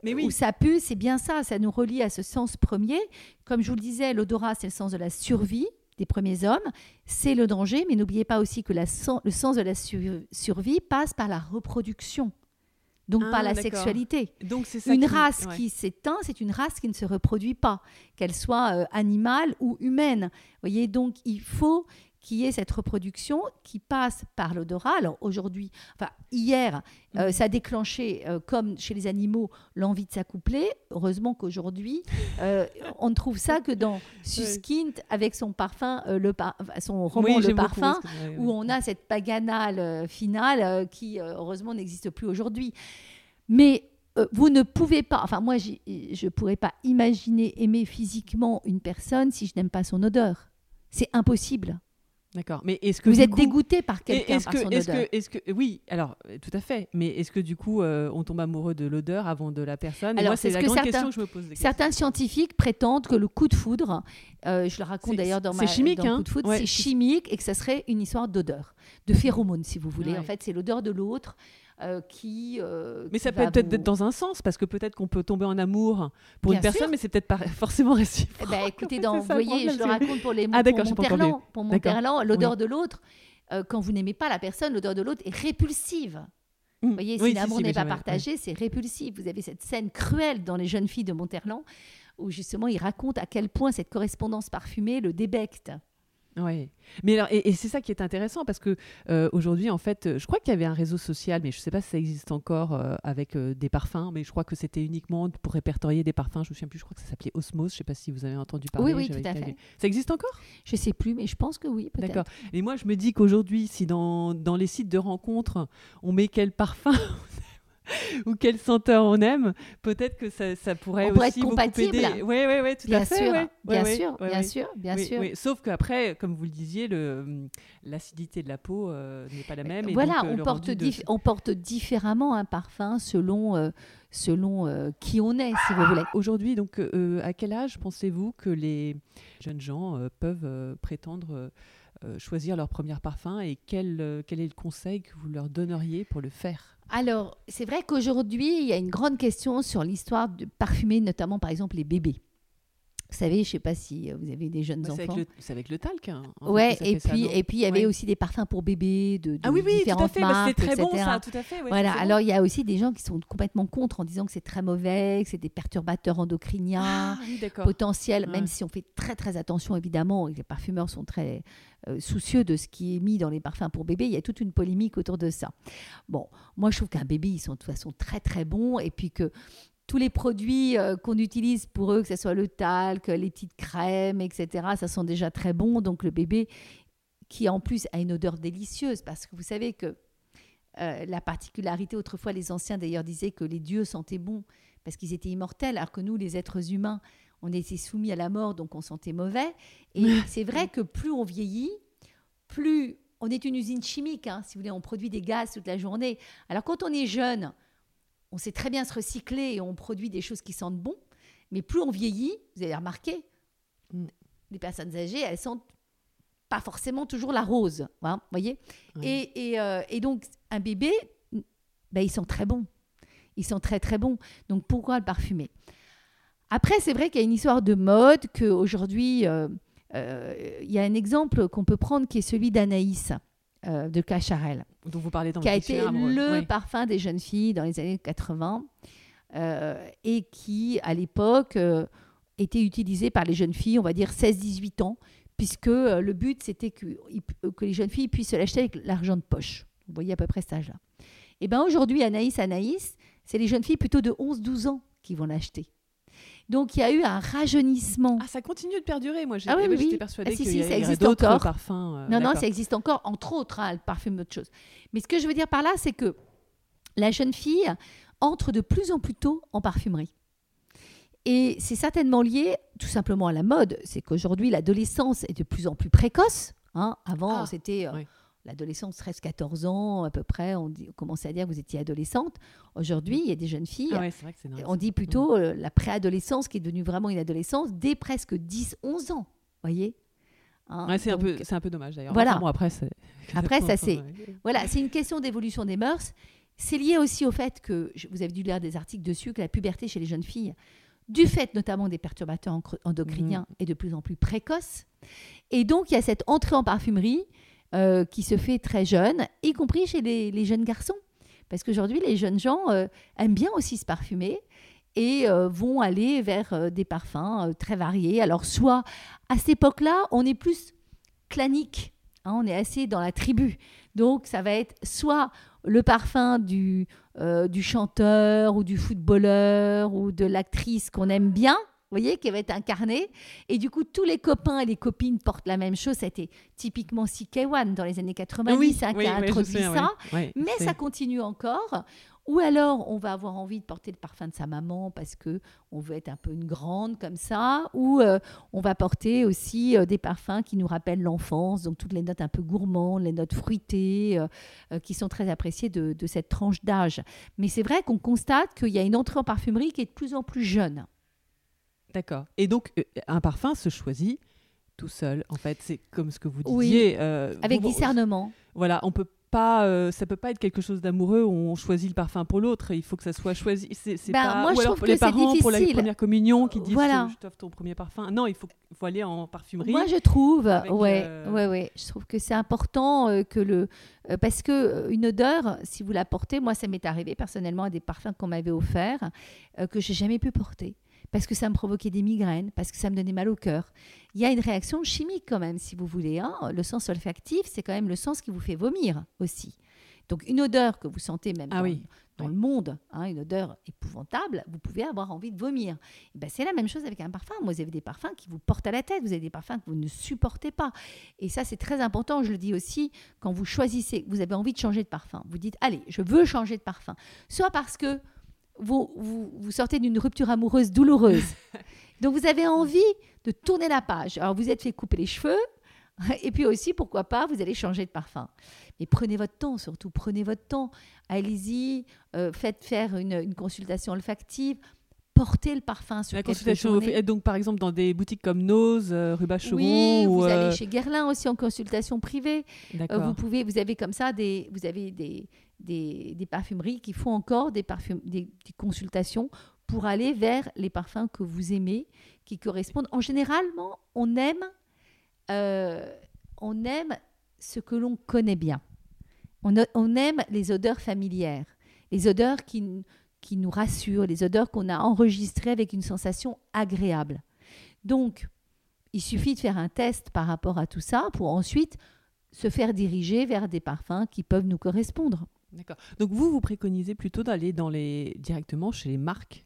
mais oui. où ça pue, c'est bien ça, ça nous relie à ce sens premier. Comme je vous le disais, l'odorat, c'est le sens de la survie des premiers hommes, c'est le danger, mais n'oubliez pas aussi que la, le sens de la survie passe par la reproduction, donc par ah, la sexualité. Donc c'est une race qui s'éteint, c'est une race qui ne se reproduit pas, qu'elle soit euh, animale ou humaine. Vous voyez, donc il faut qui est cette reproduction qui passe par l'odorat. Alors aujourd'hui, enfin hier, euh, mhm. ça a déclenché, euh, comme chez les animaux, l'envie de s'accoupler. Heureusement qu'aujourd'hui, euh, on ne trouve ça que dans Suskind avec son parfum, le son roman Le Parfum, où on a cette paganale finale qui, heureusement, n'existe plus aujourd'hui. Mais vous ne pouvez pas, enfin moi, je ne pourrais pas imaginer aimer physiquement une personne si je n'aime pas son odeur. C'est impossible. D'accord. Mais est-ce que vous êtes dégoûté par quelqu'un par son est odeur est-ce que, oui, alors euh, tout à fait. Mais est-ce que du coup, euh, on tombe amoureux de l'odeur avant de la personne? Alors, Moi, c'est la grande question que je me pose. Certains scientifiques prétendent que le coup de foudre, euh, je le raconte d'ailleurs dans ma chimique, dans hein coup de foudre, c'est chimique et que ça serait une histoire d'odeur, de phéromones, si vous voulez. En fait, c'est l'odeur de l'autre. Euh, qui. Euh, mais ça peut peut-être être dans un sens, parce que peut-être qu'on peut tomber en amour pour une personne, mais c'est peut-être pas forcément réciproque. Eh ben, écoutez, dans, vous voyez, je le raconte pour les ah, pour Monterland, pour Monterland, l'odeur de l'autre, euh, quand vous n'aimez pas la personne, l'odeur de l'autre est répulsive. Mmh. Vous voyez, si l'amour n'est pas partagé, c'est répulsif. Vous avez cette scène cruelle dans Les jeunes filles de Monterland, où justement il raconte à quel point cette correspondance parfumée le débecte. Oui, mais alors, et, c'est ça qui est intéressant parce que euh, aujourd'hui, en fait, je crois qu'il y avait un réseau social, mais je ne sais pas si ça existe encore euh, avec euh, des parfums, mais je crois que c'était uniquement pour répertorier des parfums. Je me souviens plus, je crois que ça s'appelait Osmose. Je ne sais pas si vous avez entendu parler. Oui, oui, tout à fait. Ça existe encore? Je ne sais plus, mais je pense que oui. D'accord. Et moi, je me dis qu'aujourd'hui, si dans, dans les sites de rencontres, on met quel parfum ou quel senteur on aime, peut-être que ça, ça pourrait on aussi être compatible. Oui, oui, oui, tout bien à fait. Sûr, bien, sûr, bien sûr, bien sûr, Sauf qu'après, comme vous le disiez, l'acidité de la peau euh, n'est pas la même. Et voilà, euh, on, porte on porte différemment un parfum selon, euh, selon qui on est, si vous voulez. Aujourd'hui, donc, à quel âge pensez-vous que les jeunes gens peuvent prétendre choisir leur premier parfum et quel, euh, quel est le conseil que vous leur donneriez pour le faire Alors, c'est vrai qu'aujourd'hui, il y a une grande question sur l'histoire de parfumer, notamment par exemple les bébés. Vous savez, je ne sais pas si euh, vous avez des jeunes Bah, enfants. le- c'est avec le talc. hein, Ouais, et ça, puis, et puis il y avait Ouais. aussi des parfums pour bébés de, de Ah oui, oui, tout à différentes fait. bah, marques, C'était très bon, ça, tout à fait. ouais, voilà, alors il y a aussi des gens qui sont complètement contre en disant que c'est très mauvais, que c'est des perturbateurs endocriniens Ah, oui, potentiels, même si on fait très très attention évidemment, les parfumeurs sont très euh, soucieux de ce qui est mis dans les parfums pour bébés, il y a toute une polémique autour de ça. Bon, moi je trouve qu'un bébé, ils sont de toute façon très très bons, et puis que tous les produits euh, qu'on utilise pour eux, que ce soit le talc, les petites crèmes, etc., ça sent déjà très bon, donc le bébé qui en plus a une odeur délicieuse, parce que vous savez que euh, la particularité, autrefois les anciens d'ailleurs disaient que les dieux sentaient bon parce qu'ils étaient immortels, alors que nous, les êtres humains, on était soumis à la mort, donc on sentait mauvais. Et c'est vrai que plus on vieillit, plus on est une usine chimique, hein, si vous voulez, on produit des gaz toute la journée. Alors quand on est jeune, on sait très bien se recycler et on produit des choses qui sentent bon, mais plus on vieillit, vous avez remarqué, Mm. les personnes âgées, elles sentent pas forcément toujours la rose, hein, voyez? Ouais. et, et, euh, et donc, un bébé, ben, il sent très bon. Il sent très, très bon. Donc, pourquoi le parfumer? Après, c'est vrai qu'il y a une histoire de mode, qu'aujourd'hui, euh, euh, il y a un exemple qu'on peut prendre qui est celui d'Anaïs euh, de Cacharel, dont vous parlez dans qui a été le parfum des jeunes filles dans les années 80 euh, et qui, à l'époque, euh, était utilisé par les jeunes filles, on va dire 16-18 ans, puisque le but, c'était que, que les jeunes filles puissent l'acheter avec l'argent de poche. Vous voyez à peu près cet âge-là. Et bien aujourd'hui, Anaïs, Anaïs, c'est les jeunes filles plutôt de 11-12 ans qui vont l'acheter. Donc il y a eu un rajeunissement. Ah, ça continue de perdurer. Moi, Ah oui, moi, oui, j'étais oui. persuadée Ah, si, y ça existe d'autres encore. parfums. euh, Non, non, ça existe encore, entre autres, hein, elle parfume d'autres choses. Mais ce que je veux dire par là, c'est que la jeune fille entre de plus en plus tôt en parfumerie. Et c'est certainement lié tout simplement à la mode. C'est qu'aujourd'hui, l'adolescence est de plus en plus précoce. hein. Avant, Ah, c'était euh, oui. L'adolescence 13-14 ans à peu près. On, dit- on commençait à dire que vous étiez adolescente. Aujourd'hui, il y a des jeunes filles Ah ouais, vrai que on dit plutôt euh, la préadolescence qui est devenue vraiment une adolescence dès presque 10-11 ans. voyez Hein, Ouais, c'est un, un peu dommage d'ailleurs. Voilà. Enfin, bon, après, c'est- Après, ça, c'est- Ouais. Voilà, c'est une question d'évolution des mœurs. C'est lié aussi au fait que, vous avez dû lire des articles dessus, que la puberté chez les jeunes filles, du fait notamment des perturbateurs endocriniens, est de plus en plus précoce. Et donc, il y a cette entrée en parfumerie euh, qui se fait très jeune, y compris chez les, jeunes garçons. Parce qu'aujourd'hui, les jeunes gens euh, aiment bien aussi se parfumer et euh, vont aller vers des parfums très variés. Alors, soit à cette époque-là, on est plus clanique, hein, on est assez dans la tribu. Donc, ça va être soit le parfum du chanteur ou du footballeur ou de l'actrice qu'on aime bien, vous voyez, qui va être incarné. Et du coup, tous les copains et les copines portent la même chose. C'était typiquement CK1 dans les années 90 oui, hein, oui, qui a introduit sais, ça. oui. Mais ça continue encore. Ou alors, on va avoir envie de porter le parfum de sa maman parce que on veut être un peu une grande comme ça. Ou euh, on va porter aussi euh, des parfums qui nous rappellent l'enfance, donc toutes les notes un peu gourmandes, les notes fruitées, euh, qui sont très appréciées de, de cette tranche d'âge. Mais c'est vrai qu'on constate qu'il y a une entrée en parfumerie qui est de plus en plus jeune. D'accord. Et donc, euh, un parfum se choisit tout seul, en fait. C'est comme ce que vous Oui. disiez. euh, Avec discernement. Voilà, on peut pas, euh, ça peut pas être quelque chose d'amoureux où on choisit le parfum pour l'autre. Il faut que ça soit choisi. C'est, c'est Ben, pas... moi, ou je alors trouve que les c'est parents pour la première communion qui disent Voilà. je t'offre ton premier parfum. Non, il faut, faut aller en parfumerie. Moi, je trouve, ouais, euh, ouais, ouais, je trouve que c'est important euh, que le, parce que une odeur, si vous la portez, moi, ça m'est arrivé personnellement à des parfums qu'on m'avait offerts que j'ai jamais pu porter parce que ça me provoquait des migraines, parce que ça me donnait mal au cœur. Il y a une réaction chimique quand même, si vous voulez. hein. Le sens olfactif, c'est quand même le sens qui vous fait vomir aussi. Donc une odeur que vous sentez même Ah dans, oui. dans Oui. le monde, hein, une odeur épouvantable, vous pouvez avoir envie de vomir. Eh ben, c'est la même chose avec un parfum. Moi, vous avez des parfums qui vous portent à la tête, vous avez des parfums que vous ne supportez pas. Et ça, c'est très important. Je le dis aussi quand vous choisissez, vous avez envie de changer de parfum. Vous dites, allez, je veux changer de parfum. Soit parce que vous, vous, vous sortez d'une rupture amoureuse douloureuse. Donc, vous avez envie de tourner la page. Alors, vous êtes fait couper les cheveux. Et puis aussi, pourquoi pas, vous allez changer de parfum. Mais prenez votre temps, surtout, prenez votre temps. Allez-y, euh, faites faire une, une consultation olfactive. porter le parfum sur La consultation, donc par exemple dans des boutiques comme Nose, euh, Oui, ou, vous euh, allez chez Guerlain aussi en consultation privée. Euh, D'accord. vous pouvez, vous avez comme ça des, vous avez des, des, parfumeries qui font encore des, des, consultations pour aller vers les parfums que vous aimez, qui correspondent. En généralement, on aime, euh, on aime ce que l'on connaît bien. On, on aime les odeurs familières, les odeurs qui, qui nous rassurent, les odeurs qu'on a enregistrées avec une sensation agréable. Donc, il suffit de faire un test par rapport à tout ça pour ensuite se faire diriger vers des parfums qui peuvent nous correspondre. D'accord. Donc vous, vous préconisez plutôt d'aller dans les directement chez les marques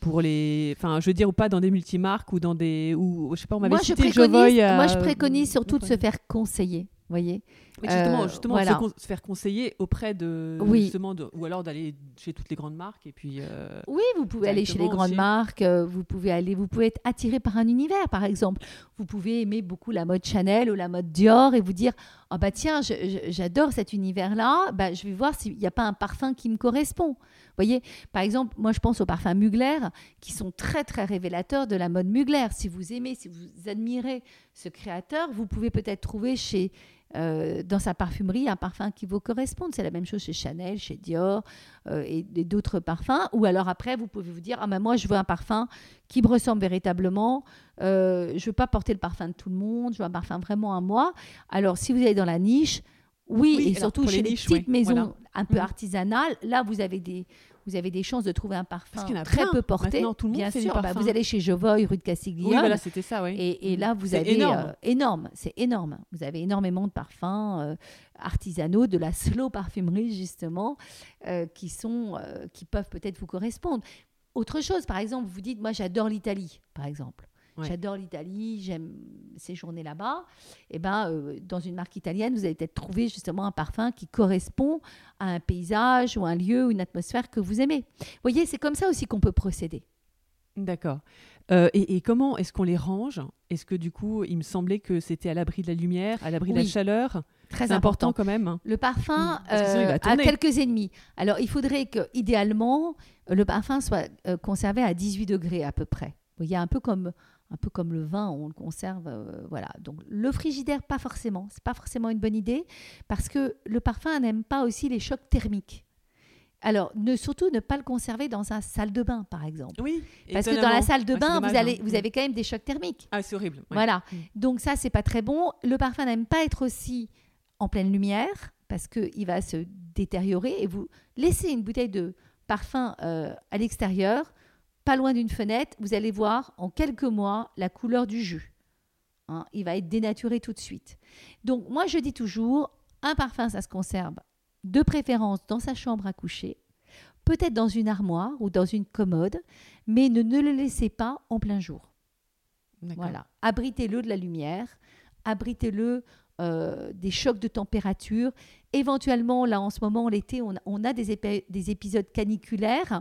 pour les, enfin, je veux dire, ou pas dans des multimarques ou dans des, ou je sais pas, on m'avait Moi je, cité préconise, Jovoy, euh, moi, je préconise surtout de se faire conseiller. Voyez Oui, justement, euh, justement voilà. se, con- se faire conseiller auprès de, Oui. justement, de- ou alors d'aller chez toutes les grandes marques et puis. euh, Oui, vous pouvez aller chez les grandes aussi. marques, euh, vous pouvez aller, vous pouvez être attiré par un univers, par exemple. Vous pouvez aimer beaucoup la mode Chanel ou la mode Dior et vous dire ah bah tiens, j'adore cet univers-là, bah, je vais voir s'il n'y a pas un parfum qui me correspond. Voyez, par exemple, moi je pense aux parfums Mugler qui sont très très révélateurs de la mode Mugler. Si vous aimez, si vous admirez ce créateur, vous pouvez peut-être trouver chez euh, dans sa parfumerie un parfum qui vous corresponde. C'est la même chose chez Chanel, chez Dior euh, et, d'autres parfums. Ou alors après, vous pouvez vous dire, ah ben moi, je veux un parfum qui me ressemble véritablement. Euh, je veux pas porter le parfum de tout le monde. Je veux un parfum vraiment à moi. Alors, si vous allez dans la niche, oui, Oui, et surtout chez les niches, petites oui, maisons voilà. un peu Mhm. artisanales, là, vous avez des vous avez des chances de trouver un parfum Parce qu'il y en a très plein. peu porté. Maintenant, tout le monde Bien fait sûr, bah, vous allez chez Jovoy, rue de Castiglione. Oui, voilà, c'était ça, oui. Et, et là, vous C'est avez énorme. euh, énorme, c'est énorme. Vous avez énormément de parfums euh, artisanaux, de la slow parfumerie justement, euh, qui sont, qui peuvent peut-être vous correspondre. Autre chose, par exemple, vous dites, moi, j'adore l'Italie, par exemple. Ouais. J'adore l'Italie, j'aime séjourner là-bas. Et ben, euh, dans une marque italienne, vous allez peut-être trouver justement un parfum qui correspond à un paysage ou un lieu ou une atmosphère que vous aimez. Vous voyez, c'est comme ça aussi qu'on peut procéder. D'accord. Euh, et, et comment est-ce qu'on les range? Est-ce que du coup, il me semblait que c'était à l'abri de la lumière, à l'abri de la chaleur? Très important quand même. Le parfum Mm. Sinon, euh, a tourner. quelques ennemis. Alors, il faudrait que, idéalement, le parfum soit euh, conservé à 18 degrés à peu près. Vous voyez, un peu comme, un peu comme le vin, on le conserve. euh, voilà. Donc, le frigidaire, pas forcément. C'est pas forcément une bonne idée parce que le parfum n'aime pas aussi les chocs thermiques. Alors, ne, surtout ne pas le conserver dans un salle de bain, par exemple. Oui. Parce que dans la salle de Ouais, bain, dommage, vous, allez, hein. vous avez quand même des chocs thermiques. Ah, c'est horrible. ouais. Voilà. Mm. Donc ça, c'est pas très bon. Le parfum n'aime pas être aussi en pleine lumière parce qu'il va se détériorer et vous laissez une bouteille de parfum euh, à l'extérieur, pas loin d'une fenêtre, vous allez voir en quelques mois la couleur du jus. Hein, il va être dénaturé tout de suite. Donc moi, je dis toujours, un parfum, ça se conserve de préférence dans sa chambre à coucher, peut-être dans une armoire ou dans une commode, mais ne, ne le laissez pas en plein jour. Voilà. Abritez-le de la lumière, abritez-le euh, des chocs de température. Éventuellement, là en ce moment, l'été, on, on a des, épi- des épisodes caniculaires.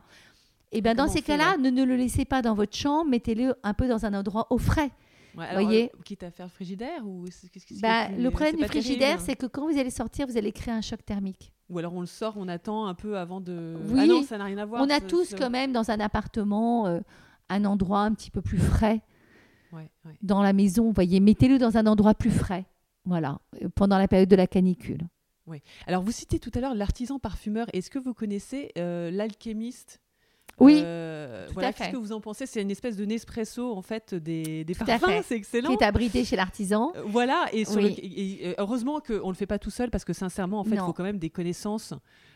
Et bien dans ces cas-là, ne, ne le laissez pas dans votre chambre, mettez-le un peu dans un endroit au frais. Ouais, alors, voyez euh, quitte à faire le frigidaire ou Bah, le problème du frigidaire, hein. c'est que quand vous allez sortir, vous allez créer un choc thermique. Ou alors on le sort, on attend un peu avant de. Oui. Ah non, ça n'a rien à voir. on a ce- tous ce- quand même dans un appartement euh, un endroit un petit peu plus frais. Ouais, ouais. Dans la maison, vous voyez, mettez-le dans un endroit plus frais. Voilà, euh, pendant la période de la canicule. Alors vous citez tout à l'heure l'artisan parfumeur. Est-ce que vous connaissez euh, l'alchimiste Oui, Euh, tout voilà, à Qu'est-ce que vous en pensez? C'est une espèce de Nespresso en fait des, des parfums. C'est qui excellent. est abrité chez l'artisan. Euh, Voilà, et, sur Oui. le- et- et heureusement qu'on ne le fait pas tout seul parce que sincèrement, en fait, il faut quand même des connaissances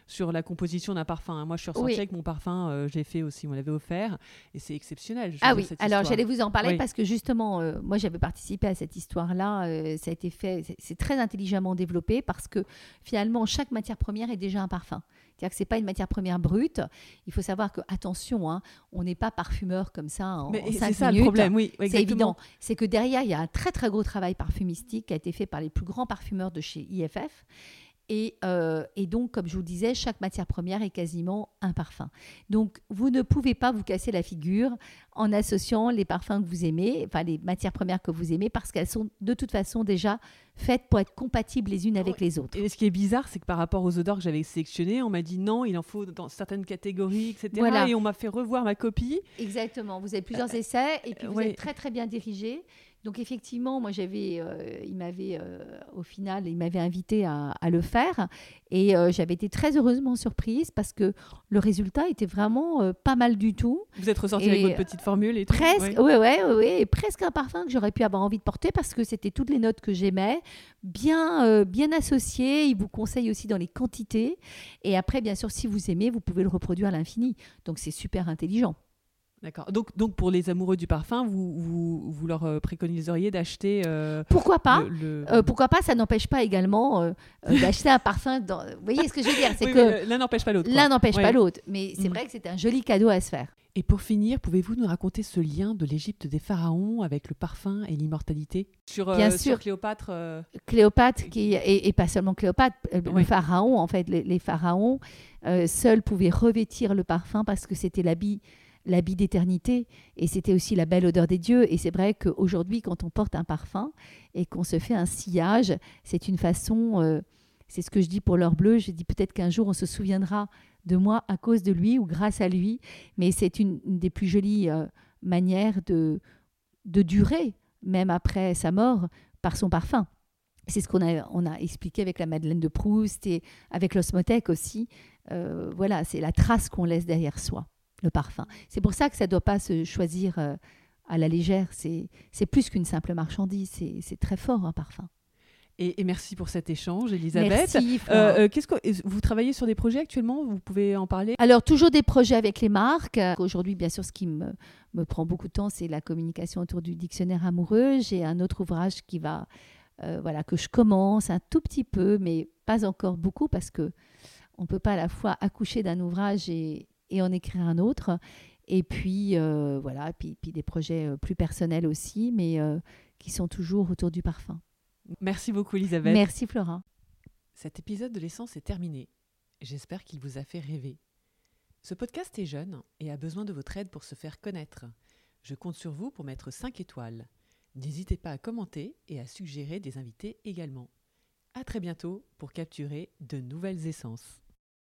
sur la composition d'un parfum. hein. Moi, je suis ressortie Oui. avec mon parfum, euh, j'ai fait aussi, on l'avait offert, et c'est exceptionnel. je Ah oui, cette alors j'allais vous en parler Oui. parce que justement, euh, moi j'avais participé à cette histoire-là. euh, ça a été fait, c'est- c'est très intelligemment développé parce que finalement chaque matière première est déjà un parfum. C'est-à-dire que c'est pas une matière première brute. Il faut savoir que attention, hein, on n'est pas parfumeur comme ça en, Mais en c'est cinq ça le minutes. problème, oui. C'est évident. C'est que derrière, il y a un très très gros travail parfumistique qui a été fait par les plus grands parfumeurs de chez IFF. Et, euh, et, donc, comme je vous disais, chaque matière première est quasiment un parfum. Donc, vous ne pouvez pas vous casser la figure en associant les parfums que vous aimez, enfin les matières premières que vous aimez, parce qu'elles sont de toute façon déjà faites pour être compatibles les unes avec les autres. Et ce qui est bizarre, c'est que par rapport aux odeurs que j'avais sélectionnées, on m'a dit non, il en faut dans certaines catégories, etc. Et on m'a fait revoir ma copie. Exactement. Vous avez plusieurs euh, essais et puis vous êtes très très bien dirigé. Donc effectivement, moi j'avais, euh, il m'avait euh, au final, il m'avait invité à, le faire et euh, j'avais été très heureusement surprise parce que le résultat était vraiment pas mal du tout. Vous êtes ressorti avec votre petite formule et tout. Presque, oui, ouais, ouais, presque un parfum que j'aurais pu avoir envie de porter parce que c'était toutes les notes que j'aimais, bien, bien associées. Il vous conseille aussi dans les quantités et après, bien sûr, si vous aimez, vous pouvez le reproduire à l'infini. Donc c'est super intelligent. D'accord. Donc, donc pour les amoureux du parfum, vous, vous, vous leur euh, préconiseriez d'acheter. Euh, pourquoi pas? euh, Pourquoi pas? Ça n'empêche pas également d'acheter un parfum. Dans... Vous voyez ce que je veux dire? C'est que l'un n'empêche pas l'autre. L'un n'empêche pas l'autre. Mais c'est mm. vrai que c'est un joli cadeau à se faire. Et pour finir, pouvez-vous nous raconter ce lien de l'Égypte des pharaons avec le parfum et l'immortalité? Sur, Bien sûr. Cléopâtre Cléopâtre, qui, et, pas seulement Cléopâtre, le pharaon, en fait, les, les pharaons seuls pouvaient revêtir le parfum parce que c'était l'habit l'habit d'éternité et c'était aussi la belle odeur des dieux. Et c'est vrai qu'aujourd'hui, quand on porte un parfum et qu'on se fait un sillage, c'est une façon, euh, c'est ce que je dis pour l'or bleu, je dis peut-être qu'un jour on se souviendra de moi à cause de lui ou grâce à lui, mais c'est une, des plus jolies euh, manières de, de durer, même après sa mort, par son parfum. C'est ce qu'on a, on a expliqué avec la Madeleine de Proust et avec l'osmothèque aussi. Euh, voilà, c'est la trace qu'on laisse derrière soi le parfum. C'est pour ça que ça ne doit pas se choisir euh, à la légère. C'est plus qu'une simple marchandise. C'est très fort un parfum. Et, merci pour cet échange, Elisabeth. Merci. Euh, euh, qu'est-ce que vous travaillez sur des projets actuellement? Vous pouvez en parler? Alors toujours des projets avec les marques. Aujourd'hui, bien sûr, ce qui me, me prend beaucoup de temps, c'est la communication autour du dictionnaire amoureux. J'ai un autre ouvrage qui va, voilà, que je commence un tout petit peu, mais pas encore beaucoup parce que on peut pas à la fois accoucher d'un ouvrage et, et en écrire un autre. Et puis, euh, voilà, puis, puis, des projets euh, plus personnels aussi, mais euh, qui sont toujours autour du parfum. Merci beaucoup, Elisabeth. Merci, Flora. Cet épisode de l'essence est terminé. J'espère qu'il vous a fait rêver. Ce podcast est jeune et a besoin de votre aide pour se faire connaître. Je compte sur vous pour mettre 5 étoiles. N'hésitez pas à commenter et à suggérer des invités également. À très bientôt pour capturer de nouvelles essences.